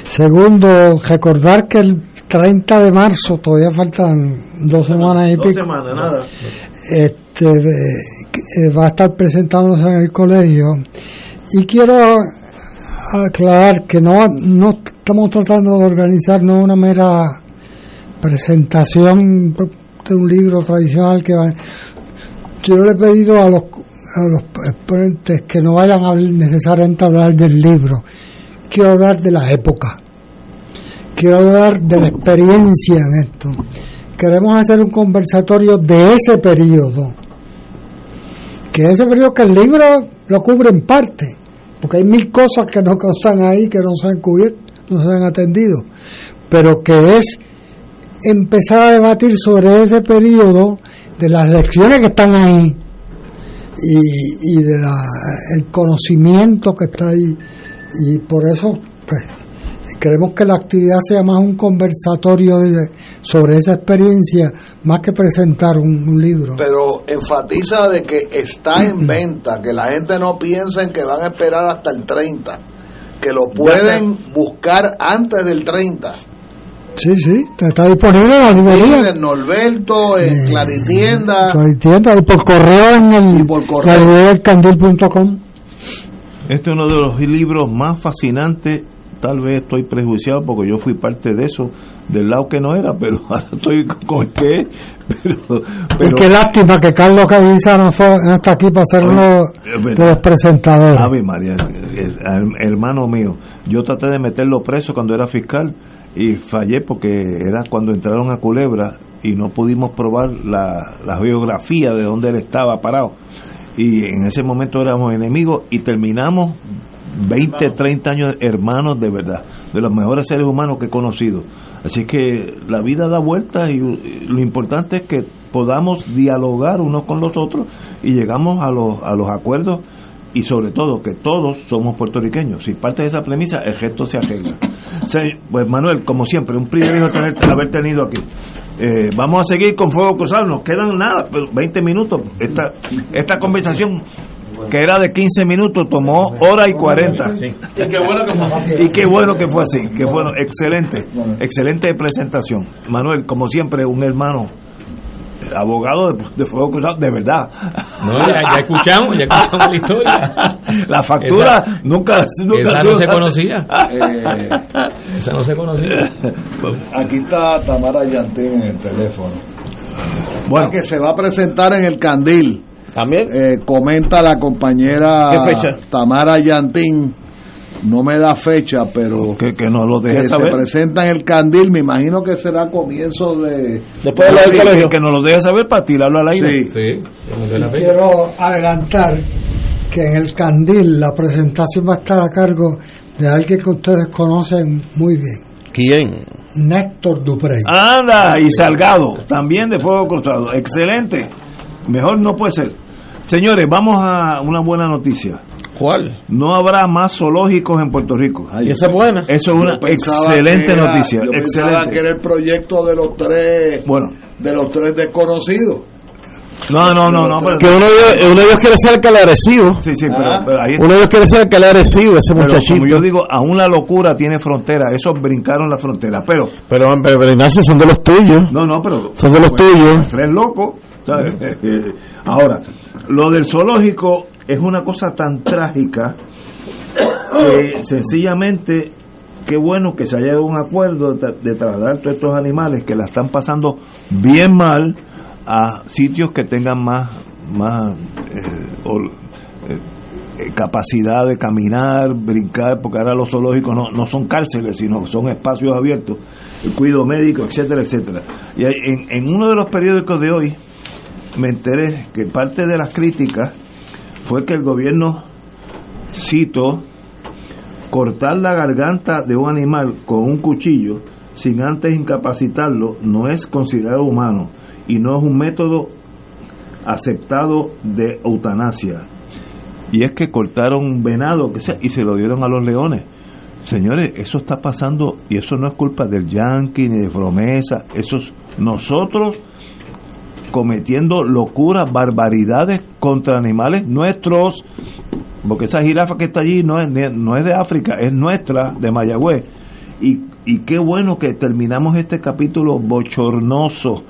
Segundo, recordar que el 30 de marzo, todavía faltan dos semanas y Dos pico, semanas, nada. este, eh, va a estar presentándose en el colegio. Y quiero aclarar que no, no estamos tratando de organizar no una mera presentación de un libro tradicional que va. Yo le he pedido a los, a los exponentes que no vayan a necesariamente hablar del libro. Quiero hablar de la época. Quiero hablar de la experiencia en esto. Queremos hacer un conversatorio de ese periodo. Que ese periodo que el libro lo cubre en parte. Porque hay mil cosas que no están ahí, que no se han cubierto, no se han atendido. Pero que es empezar a debatir sobre ese periodo de las lecciones que están ahí y, y de la, el conocimiento que está ahí. Y por eso pues, queremos que la actividad sea más un conversatorio de- sobre esa experiencia más que presentar un, un libro. Pero enfatiza de que está en venta, que la gente no piensa en que van a esperar hasta el 30, que lo pueden buscar antes del 30. Sí sí está disponible en la librería En Norberto, en Claritienda. Claritienda, y por correo en el correo. librería del candil.com Este es uno de los libros más fascinantes. Tal vez estoy prejuiciado porque yo fui parte de eso, del lado que no era, pero <laughs> ahora estoy con el que es. Pero, y pero qué lástima que Carlos Caviza no, fue, no está aquí para ser uno de los presentadores Ave María, hermano mío, yo traté de meterlo preso cuando era fiscal y fallé porque era cuando entraron a Culebra y no pudimos probar la, la geografía de donde él estaba parado. Y en ese momento éramos enemigos y terminamos 20, 30 años hermanos de verdad, de los mejores seres humanos que he conocido. Así que la vida da vueltas y lo importante es que podamos dialogar unos con los otros y llegamos a los, a los acuerdos y sobre todo que todos somos puertorriqueños. Si parte de esa premisa, el gesto se arregla. <laughs> Sí, Pues Manuel, como siempre, un privilegio tener, haber tenido aquí. Eh, vamos a seguir con Fuego Cruzado, nos quedan nada, pero 20 minutos. Esta, esta conversación que era de 15 minutos tomó hora y 40. Y qué bueno que fue así. Y qué bueno que fue así, que bueno, excelente, excelente presentación. Manuel, como siempre, un hermano, abogado de, de Fuego Cruzado, de verdad. No, ya, ya escuchamos, ya escuchamos la historia. <laughs> La factura Esa- nunca, nunca esa no se conocía. Eh, Esa no se conocía. <laughs> aquí está Tamara Yantín en el teléfono. Bueno. Que se va a presentar en el Candil. También. Eh, comenta la compañera ¿Qué fecha? Tamara Yantín. No me da fecha, pero que, que nos lo deje que saber. se presenta en el Candil. Me imagino que será comienzo de. Después de del colegio. Que nos lo deje saber para tirarlo al aire. Sí. Sí, quiero adelantar que en el Candil la presentación va a estar a cargo de alguien que ustedes conocen muy bien, ¿Quién? Néstor Duprey. Anda, y Salgado, también de Fuego Cruzado. Excelente. Mejor no puede ser. Señores, vamos a una buena noticia. ¿Cuál? No habrá más zoológicos en Puerto Rico. ¿Y esa es buena? Eso es una excelente era- noticia. Yo pensaba Excelente. que era el proyecto de los tres, Bueno, de los tres desconocidos. no, no, no, no. pero- Que uno de, ellos, uno de ellos quiere ser Arecibo. sí, sí, pero, pero ahí Uno de ellos quiere ser Arecibo, ese pero muchachito. como yo digo, aún la locura tiene frontera. Esos brincaron la frontera. Pero, Pero, pero, pero, Ignacio, son de los tuyos. no, no, pero. Son de los tuyos. Tres locos. ¿sabes? <laughs> Ahora, lo del zoológico es una cosa tan trágica que sencillamente qué bueno que se haya a un acuerdo de, tra- de trasladar todos estos animales que la están pasando bien mal a sitios que tengan más más eh, eh, eh, capacidad de caminar, brincar, porque ahora los zoológicos no, no son cárceles, sino son espacios abiertos, el cuidado médico, etcétera, etcétera. Y en, en uno de los periódicos de hoy me enteré que parte de las críticas fue que el gobierno, cito, cortar la garganta de un animal con un cuchillo sin antes incapacitarlo no es considerado humano y no es un método aceptado de eutanasia. y es que cortaron un venado que sea, y se lo dieron a los leones. Señores, eso está pasando y eso no es culpa del yankee ni de promesa, eso es nosotros cometiendo locuras, barbaridades contra animales nuestros, porque esa jirafa que está allí no es, no es de África, es nuestra, de Mayagüez. Y, qué bueno que terminamos este capítulo bochornoso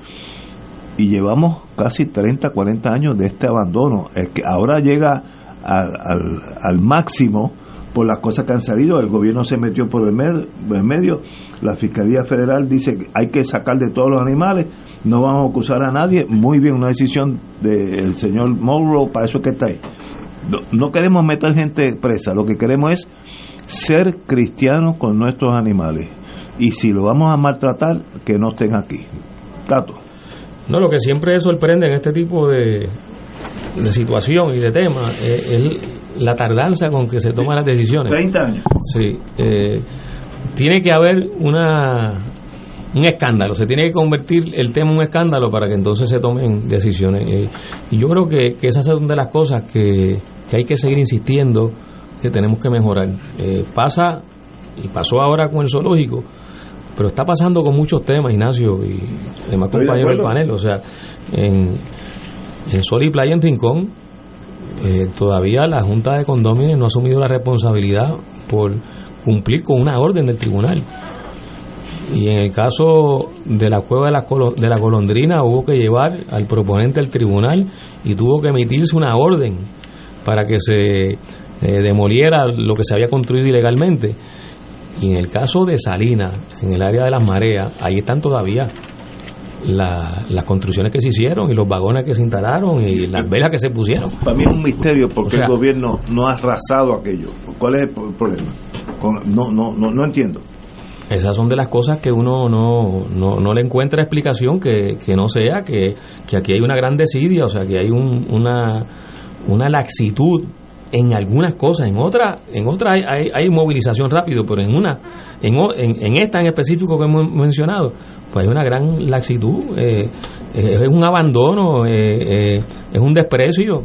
y llevamos casi 30, 40 años de este abandono. Es que ahora llega al, al, máximo por las cosas que han salido. El gobierno se metió por el medio. La Fiscalía Federal dice que hay que sacar de todos los animales. No vamos a acusar a nadie. Muy bien, una decisión del señor Monroe, para eso que está ahí. No, no queremos meter gente presa. Lo que queremos es ser cristianos con nuestros animales. Y si lo vamos a maltratar, que no estén aquí. Tato. No, lo que siempre sorprende en este tipo de, de situación y de tema es, es la tardanza con que se toman las decisiones. 30 años. Sí. Eh, tiene que haber una un escándalo, se tiene que convertir el tema en un escándalo para que entonces se tomen decisiones. Eh, y yo creo que, que esas son de las cosas que, que hay que seguir insistiendo que tenemos que mejorar. Eh, pasa, y pasó ahora con el zoológico, pero está pasando con muchos temas, Ignacio y demás Estoy de compañeros del panel. O sea, en, en Sol y Playa en Rincón, eh, todavía la Junta de Condóminos no ha asumido la responsabilidad por cumplir con una orden del tribunal. Y en el caso de la cueva de la, de la golondrina hubo que llevar al proponente al tribunal y tuvo que emitirse una orden para que se eh, demoliera lo que se había construido ilegalmente. Y en el caso de Salinas, en el área de las mareas, ahí están todavía la- las construcciones que se hicieron y los vagones que se instalaron y las velas que se pusieron. Para mí es un misterio porque O sea- el gobierno no ha arrasado aquello. ¿Cuál es el pro- problema? No, no, no, no entiendo. Esas son de las cosas que uno no, no, no le encuentra explicación que, que no sea, que, que aquí hay una gran desidia, o sea, que hay un- una, una laxitud en algunas cosas, en otras en otras hay, hay, hay movilización rápido, pero en una en, en, en esta en específico que hemos mencionado, pues hay una gran laxitud, eh, eh, es un abandono, eh, es un desprecio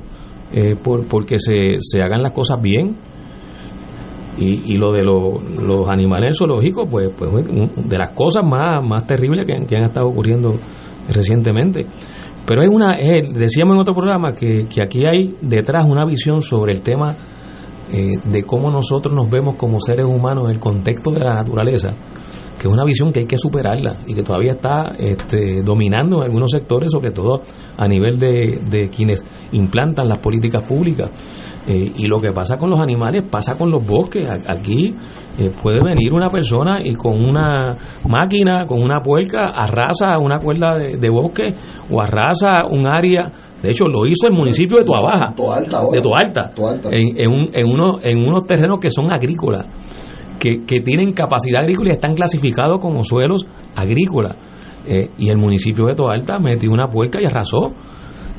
por porque se, se hagan las cosas bien y, y lo de lo- los animales zoológicos, pues, pues de las cosas más, más terribles que, que han estado ocurriendo recientemente. Pero es una, decíamos en otro programa que, que aquí hay detrás una visión sobre el tema eh, de cómo nosotros nos vemos como seres humanos en el contexto de la naturaleza, que es una visión que hay que superarla y que todavía está este, dominando en algunos sectores, sobre todo a nivel de, de quienes implantan las políticas públicas. Eh, y lo que pasa con los animales pasa con los bosques. Aquí eh, puede venir una persona y con una máquina, con una puerca, arrasa una cuerda de, de bosque o arrasa un área. De hecho, lo hizo el municipio de Toabaja, de Toalta, Toalta. en, en, un- en unos, en unos terrenos que son agrícolas, que, que tienen capacidad agrícola y están clasificados como suelos agrícolas. Eh, y el municipio de Toalta metió una puerca y arrasó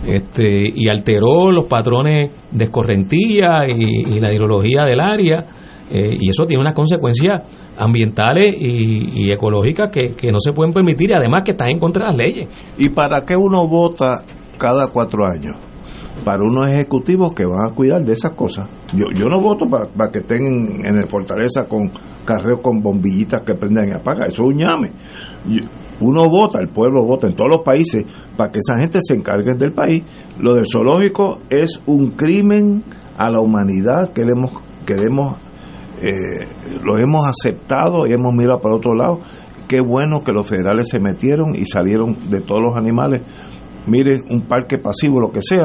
este, y alteró los patrones de escorrentía y, la hidrología del área. eh, y eso tiene unas consecuencias ambientales y, ecológicas que, que no se pueden permitir y además que están en contra de las leyes. ¿Y para qué uno vota cada cuatro años? Para unos ejecutivos que van a cuidar de esas cosas. Yo, yo no voto para, para que estén en, en el Fortaleza con carreos con bombillitas que prenden y apagan. Eso es un ñame. Uno vota, el pueblo vota en todos los países para que esa gente se encargue del país. Lo del zoológico es un crimen a la humanidad que le hemos, que le hemos eh, lo hemos aceptado y hemos mirado para otro lado. Qué bueno que los federales se metieron y salieron de todos los animales. Miren, un parque pasivo, lo que sea.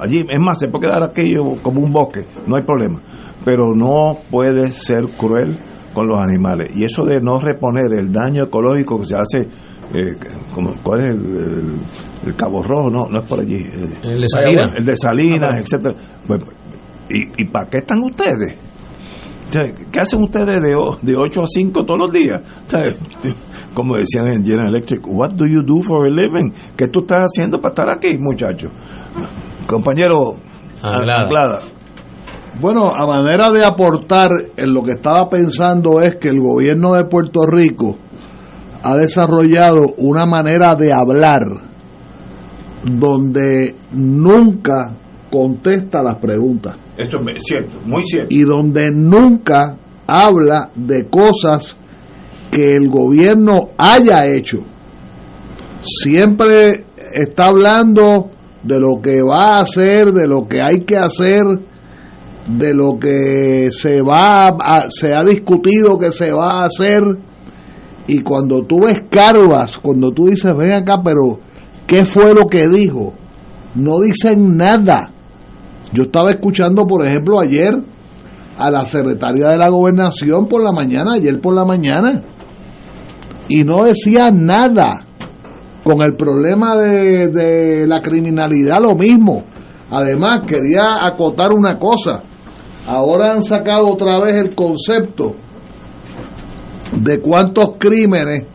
Allí, es más, se puede quedar aquello como un bosque, no hay problema. Pero no puede ser cruel con los animales. Y eso de no reponer el daño ecológico que se hace, eh, como, ¿cuál es el, el- el Cabo Rojo? No, no es por allí. eh, El de Salinas. El de Salinas, etcétera. Pues, ¿y, ¿Y para qué están ustedes? O sea, ¿Qué hacen ustedes de, de 8 a 5 todos los días? O sea, <laughs> como decían en General Electric, what do you do for a living? ¿Qué tú estás haciendo para estar aquí, muchacho? Compañero Anglada. Anglada. Bueno, a manera de aportar, en lo que estaba pensando es que el gobierno de Puerto Rico ha desarrollado una manera de hablar donde nunca contesta las preguntas. Eso es cierto, muy cierto. y donde nunca habla de cosas que el gobierno haya hecho. Siempre está hablando de lo que va a hacer, de lo que hay que hacer, de lo que se va a- se ha discutido que se va a hacer y cuando tú escarbas, cuando tú dices, ven acá, pero ¿qué fue lo que dijo? No dicen nada. Yo estaba escuchando, por ejemplo, ayer a la secretaria de la gobernación por la mañana, ayer por la mañana, y no decía nada. Con el problema de, de la criminalidad, lo mismo. Además, quería acotar una cosa. Ahora han sacado otra vez el concepto de cuántos crímenes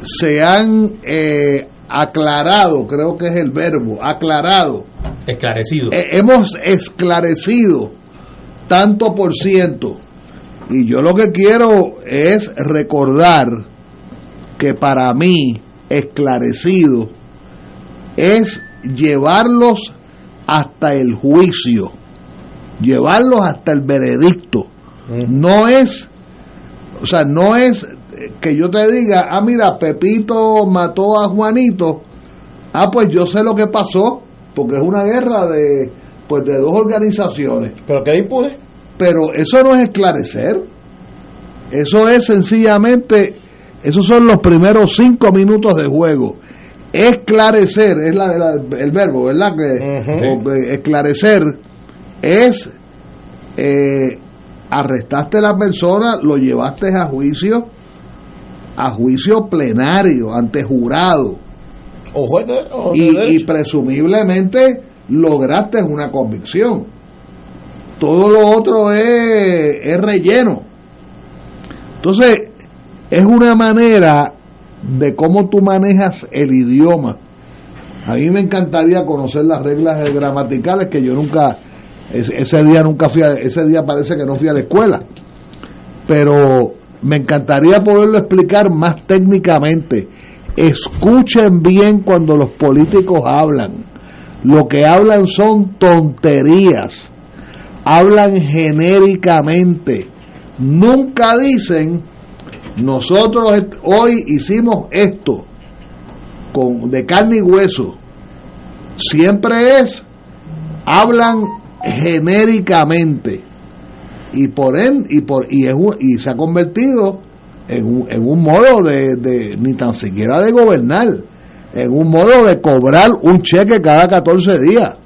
se han eh, aclarado, creo que es el verbo, aclarado. Esclarecido. Eh, hemos esclarecido tanto por ciento. Y yo lo que quiero es recordar que para mí esclarecido es llevarlos hasta el juicio, llevarlos hasta el veredicto. No es, o sea, no es que yo te diga, ah, mira, Pepito mató a Juanito, ah, pues yo sé lo que pasó, porque es una guerra de, pues, de dos organizaciones. Pero que impune. Pero eso no es esclarecer, eso es sencillamente, esos son los primeros cinco minutos de juego. Esclarecer, es la, la- el verbo, ¿verdad? Que, eh, esclarecer es eh, arrestaste a la persona, lo llevaste a juicio, a juicio plenario, ante jurado, O juez de, o y presumiblemente lograste una convicción. Todo lo otro es, es relleno. Entonces, es una manera de cómo tú manejas el idioma. A mí me encantaría conocer las reglas gramaticales que yo nunca, ese, día nunca fui, a- ese día parece que no fui a la escuela. Pero me encantaría poderlo explicar más técnicamente. Escuchen bien cuando los políticos hablan. Lo que hablan son tonterías. Hablan genéricamente. Nunca dicen, nosotros hoy hicimos esto con, de carne y hueso. Siempre es, hablan genéricamente. Y por en, y por y, es y se ha convertido en un, en un modo de, de ni tan siquiera de gobernar en un modo de cobrar un cheque cada 14 días.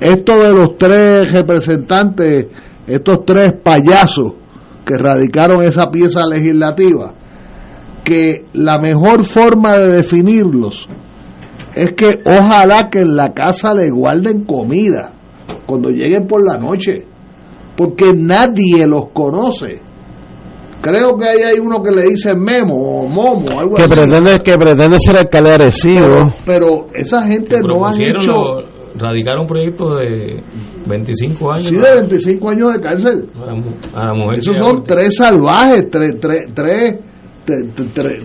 Esto de los tres representantes estos tres payasos que radicaron esa pieza legislativa que la mejor forma de definirlos es que ojalá que en la casa le guarden comida cuando lleguen por la noche porque nadie los conoce. Creo que ahí hay uno que le dice Memo o Momo, algo que así. pretende, que pretende ser alcalde de Arecibo. Pero, pero esa gente no han Propusieron hecho lo- radicaron un proyecto de 25 años sí, de 25 años de cárcel. a la, mu- a la mujer. Esos son tres salvajes, tres, tres, tres,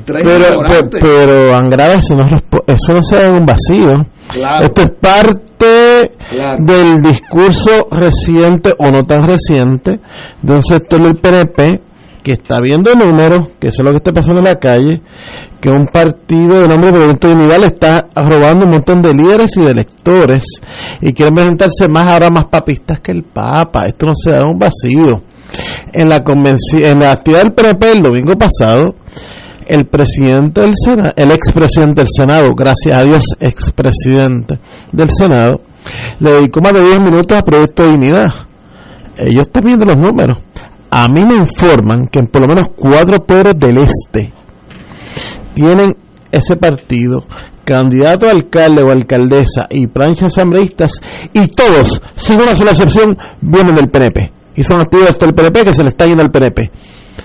tres, Pero, pero Angrava, eso no, eso no se da en un vacío. Claro. Esto es parte Claro. del discurso reciente o no tan reciente de un sector del PNP que está viendo números, que eso es lo que está pasando en la calle, que un partido de nombre Proyecto de Unidad le está robando un montón de líderes y de electores y quieren presentarse más ahora más papistas que el Papa. Esto no se da un vacío. En la en la actividad del PNP el domingo pasado, el presidente del Senado, el expresidente del Senado, gracias a Dios, expresidente del Senado, le dedicó más de 10 minutos a Proyecto de Dignidad. Ellos están viendo los números. A mí me informan que en por lo menos cuatro pueblos del este tienen ese partido, candidato a alcalde o alcaldesa y planchas asambleístas, y todos, sin una sola excepción, vienen del PNP. Y son activistas del PNP que se le está yendo al PNP.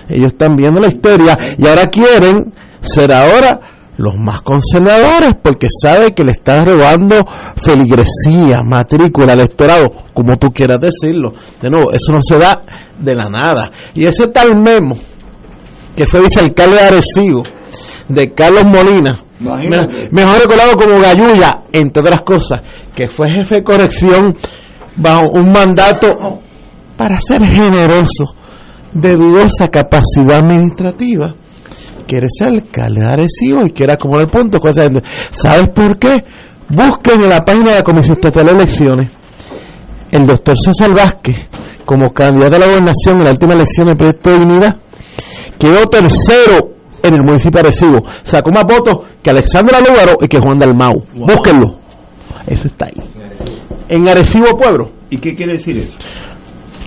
Ellos están viendo la historia y ahora quieren ser ahora los más conservadores porque sabe que le están robando feligresía, matrícula, electorado, como tú quieras decirlo. De nuevo, eso no se da de la nada. Y ese tal Memo, que fue vicealcalde de Arecibo, de Carlos Molina, Imagínate. mejor recordado como Gayuya, entre otras cosas, que fue jefe de corrección bajo un mandato para ser generoso de dudosa capacidad administrativa quiere ser alcalde de Arecibo y quiere acomodar puntos con esa gente. ¿Sabes por qué? Busquen en la página de la Comisión Estatal de Elecciones el doctor César Vázquez como candidato a la gobernación en la última elección del proyecto de dignidad quedó tercero en el municipio de Arecibo. Sacó más votos que Alexandra Lúgaro y que Juan Dalmau. Búsquenlo. Eso está ahí. En Arecibo Pueblo. ¿Y qué quiere decir eso?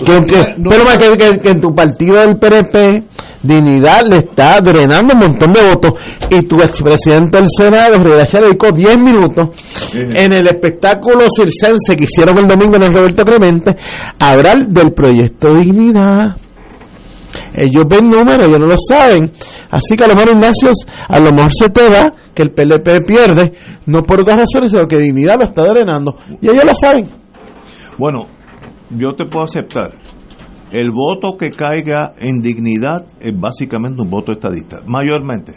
Que, que- pero más que, que- que en tu partido del PNP, Dignidad le está drenando un montón de votos y tu expresidente del Senado, Rivera dedicó 10 minutos en el espectáculo circense que hicieron el domingo en el Roberto Clemente a hablar del proyecto Dignidad. Ellos ven números, ellos no lo saben. Así que a lo mejor, Ignacio, a lo mejor se te da que el PLP pierde, no por otras razones, sino que Dignidad lo está drenando. Y ellos lo saben. Bueno, yo te puedo aceptar. El voto que caiga en dignidad es básicamente un voto estadista, mayormente.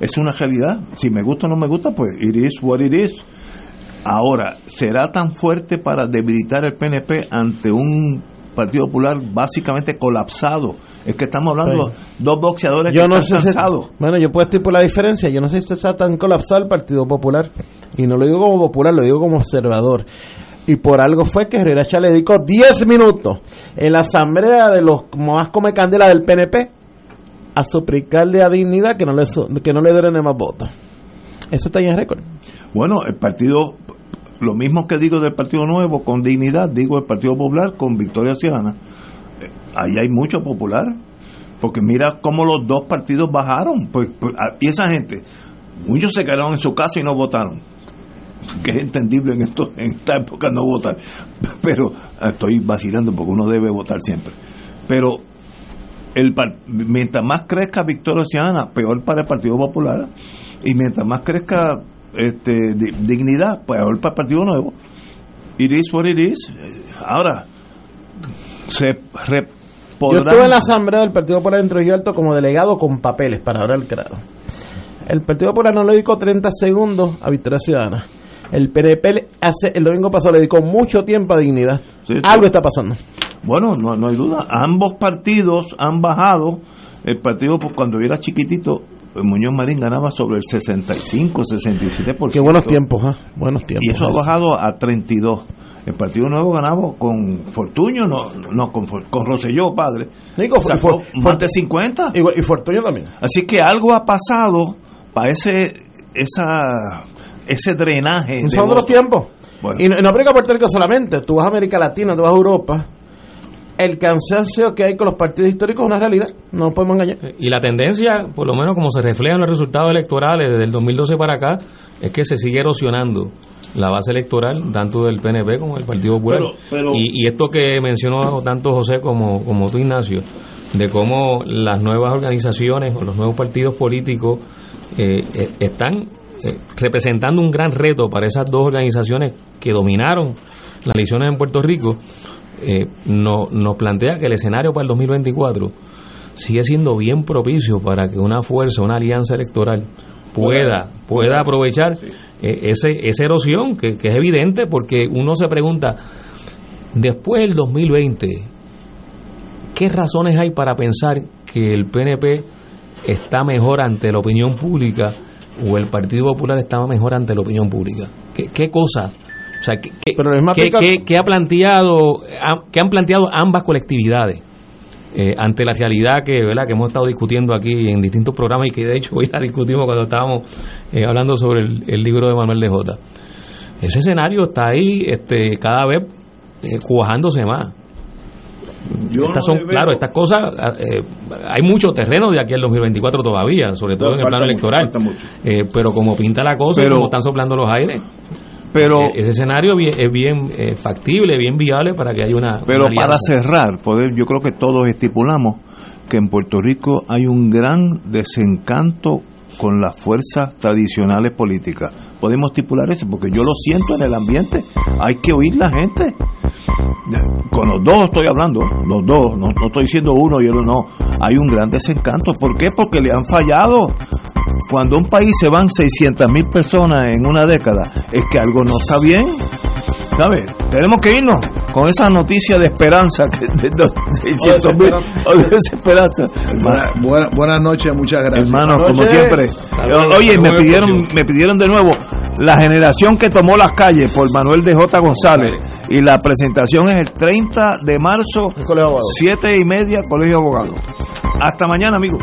Es una realidad. Si me gusta o no me gusta, pues it is what it is. Ahora, ¿será tan fuerte para debilitar el PNP ante un Partido Popular básicamente colapsado? Es que estamos hablando de dos boxeadores yo que no están sé si- cansados. bueno yo puedo por la diferencia yo no sé si está tan colapsado el Partido Popular y no lo digo como popular lo digo como observador y por algo fue que Herrera Chá le dedicó 10 minutos en la asamblea de los más come candela del PNP a suplicarle a dignidad que no le que no le drene más votos eso está en récord Bueno, el partido, lo mismo que digo del Partido Nuevo con dignidad, digo el Partido Popular con Victoria Ciudadana. Eh, Ahí hay mucho popular, porque mira cómo los dos partidos bajaron. Pues, pues, y esa gente, muchos se quedaron en su casa y no votaron. Que es entendible en, esto, en esta época no votar. Pero estoy vacilando porque uno debe votar siempre. Pero el mientras más crezca Victoria Ciudadana, peor para el Partido Popular. Y mientras más crezca este, di- dignidad, peor para el Partido Nuevo. It is what it is. Ahora, se re- yo estuve en la asamblea del Partido Popular en Trujillo Alto como delegado con papeles para hablar claro el Partido Popular no le dedicó 30 segundos a Victoria Ciudadana el PNP hace el domingo pasado le dedicó mucho tiempo a dignidad Sí, algo está pasando Bueno, no, no hay duda. Ambos partidos han bajado. El partido, pues, cuando yo era chiquitito, eh, Muñoz Marín ganaba sobre el 65, 67%. Qué buenos tiempos, ¿ah? Buenos tiempos. Y eso ha bajado a 32. El Partido Nuevo ganaba con Fortuño, no, no con, con Rosselló, padre. Con- Sacó y For- más de 50. Y, y Fortuño también. Así que algo ha pasado para ese, esa, ese drenaje. Son otros tiempos. Bueno. Y no, y no aplica a Puerto Rico solamente. Tú vas a América Latina, tú vas a Europa. El cansancio que hay con los partidos históricos es una realidad. No nos podemos engañar. Y la tendencia, por lo menos como se refleja en los resultados electorales desde el 2012 para acá, es que se sigue erosionando la base electoral, tanto del PNP como del Partido Popular. Pero- pero- y, y esto que mencionó tanto José como, como tú, Ignacio, de cómo las nuevas organizaciones o los nuevos partidos políticos eh, eh, están eh, representando un gran reto para esas dos organizaciones que dominaron las elecciones en Puerto Rico, eh, no- nos plantea que el escenario para el 2024 sigue siendo bien propicio para que una fuerza, una alianza electoral pueda, pueda. aprovechar eh, ese, esa erosión que, que es evidente porque uno se pregunta, después del 2020, ¿qué razones hay para pensar que el PNP está mejor ante la opinión pública o el Partido Popular está mejor ante la opinión pública? ¿Qué, qué cosas? O sea, ¿qué, qué- ha planteado, qué han planteado ambas colectividades? eh, ante la realidad que verdad que hemos estado discutiendo aquí en distintos programas y que de hecho hoy la discutimos cuando estábamos eh, hablando sobre el, el libro de Manuel de Jota. Ese escenario está ahí este cada vez eh, cuajándose más. Yo estas no son, claro, estas cosas, eh, hay mucho terreno de aquí al 2024 todavía, sobre todo No, en el plano mucho, electoral. Eh, pero como pinta la cosa, y Pero- como están soplando los aires, Pero, eh, ese escenario bien- es bien eh, factible, bien viable para que haya una. pero una para cerrar, poder, yo creo que todos estipulamos que en Puerto Rico hay un gran desencanto con las fuerzas tradicionales políticas. Podemos estipular eso porque yo lo siento en el ambiente. Hay que oír la gente. Con los dos estoy hablando, los dos, no, no estoy diciendo uno y otro no. Hay un gran desencanto. ¿Por qué? Porque le han fallado. Cuando un país se van 600 mil personas en una década, es que algo no está bien. ¿Sabes? Tenemos que irnos con esa noticia de esperanza, que de, de 600 mil, o de desesperanza. Buena- buena- buenas noches, muchas gracias. Hermanos, como siempre. Oye, me pidieron, me pidieron de nuevo la generación que tomó las calles por Manuel de J. González. Y la presentación es el 30 de marzo, 7 y media, Colegio de Abogados. Hasta mañana, amigos.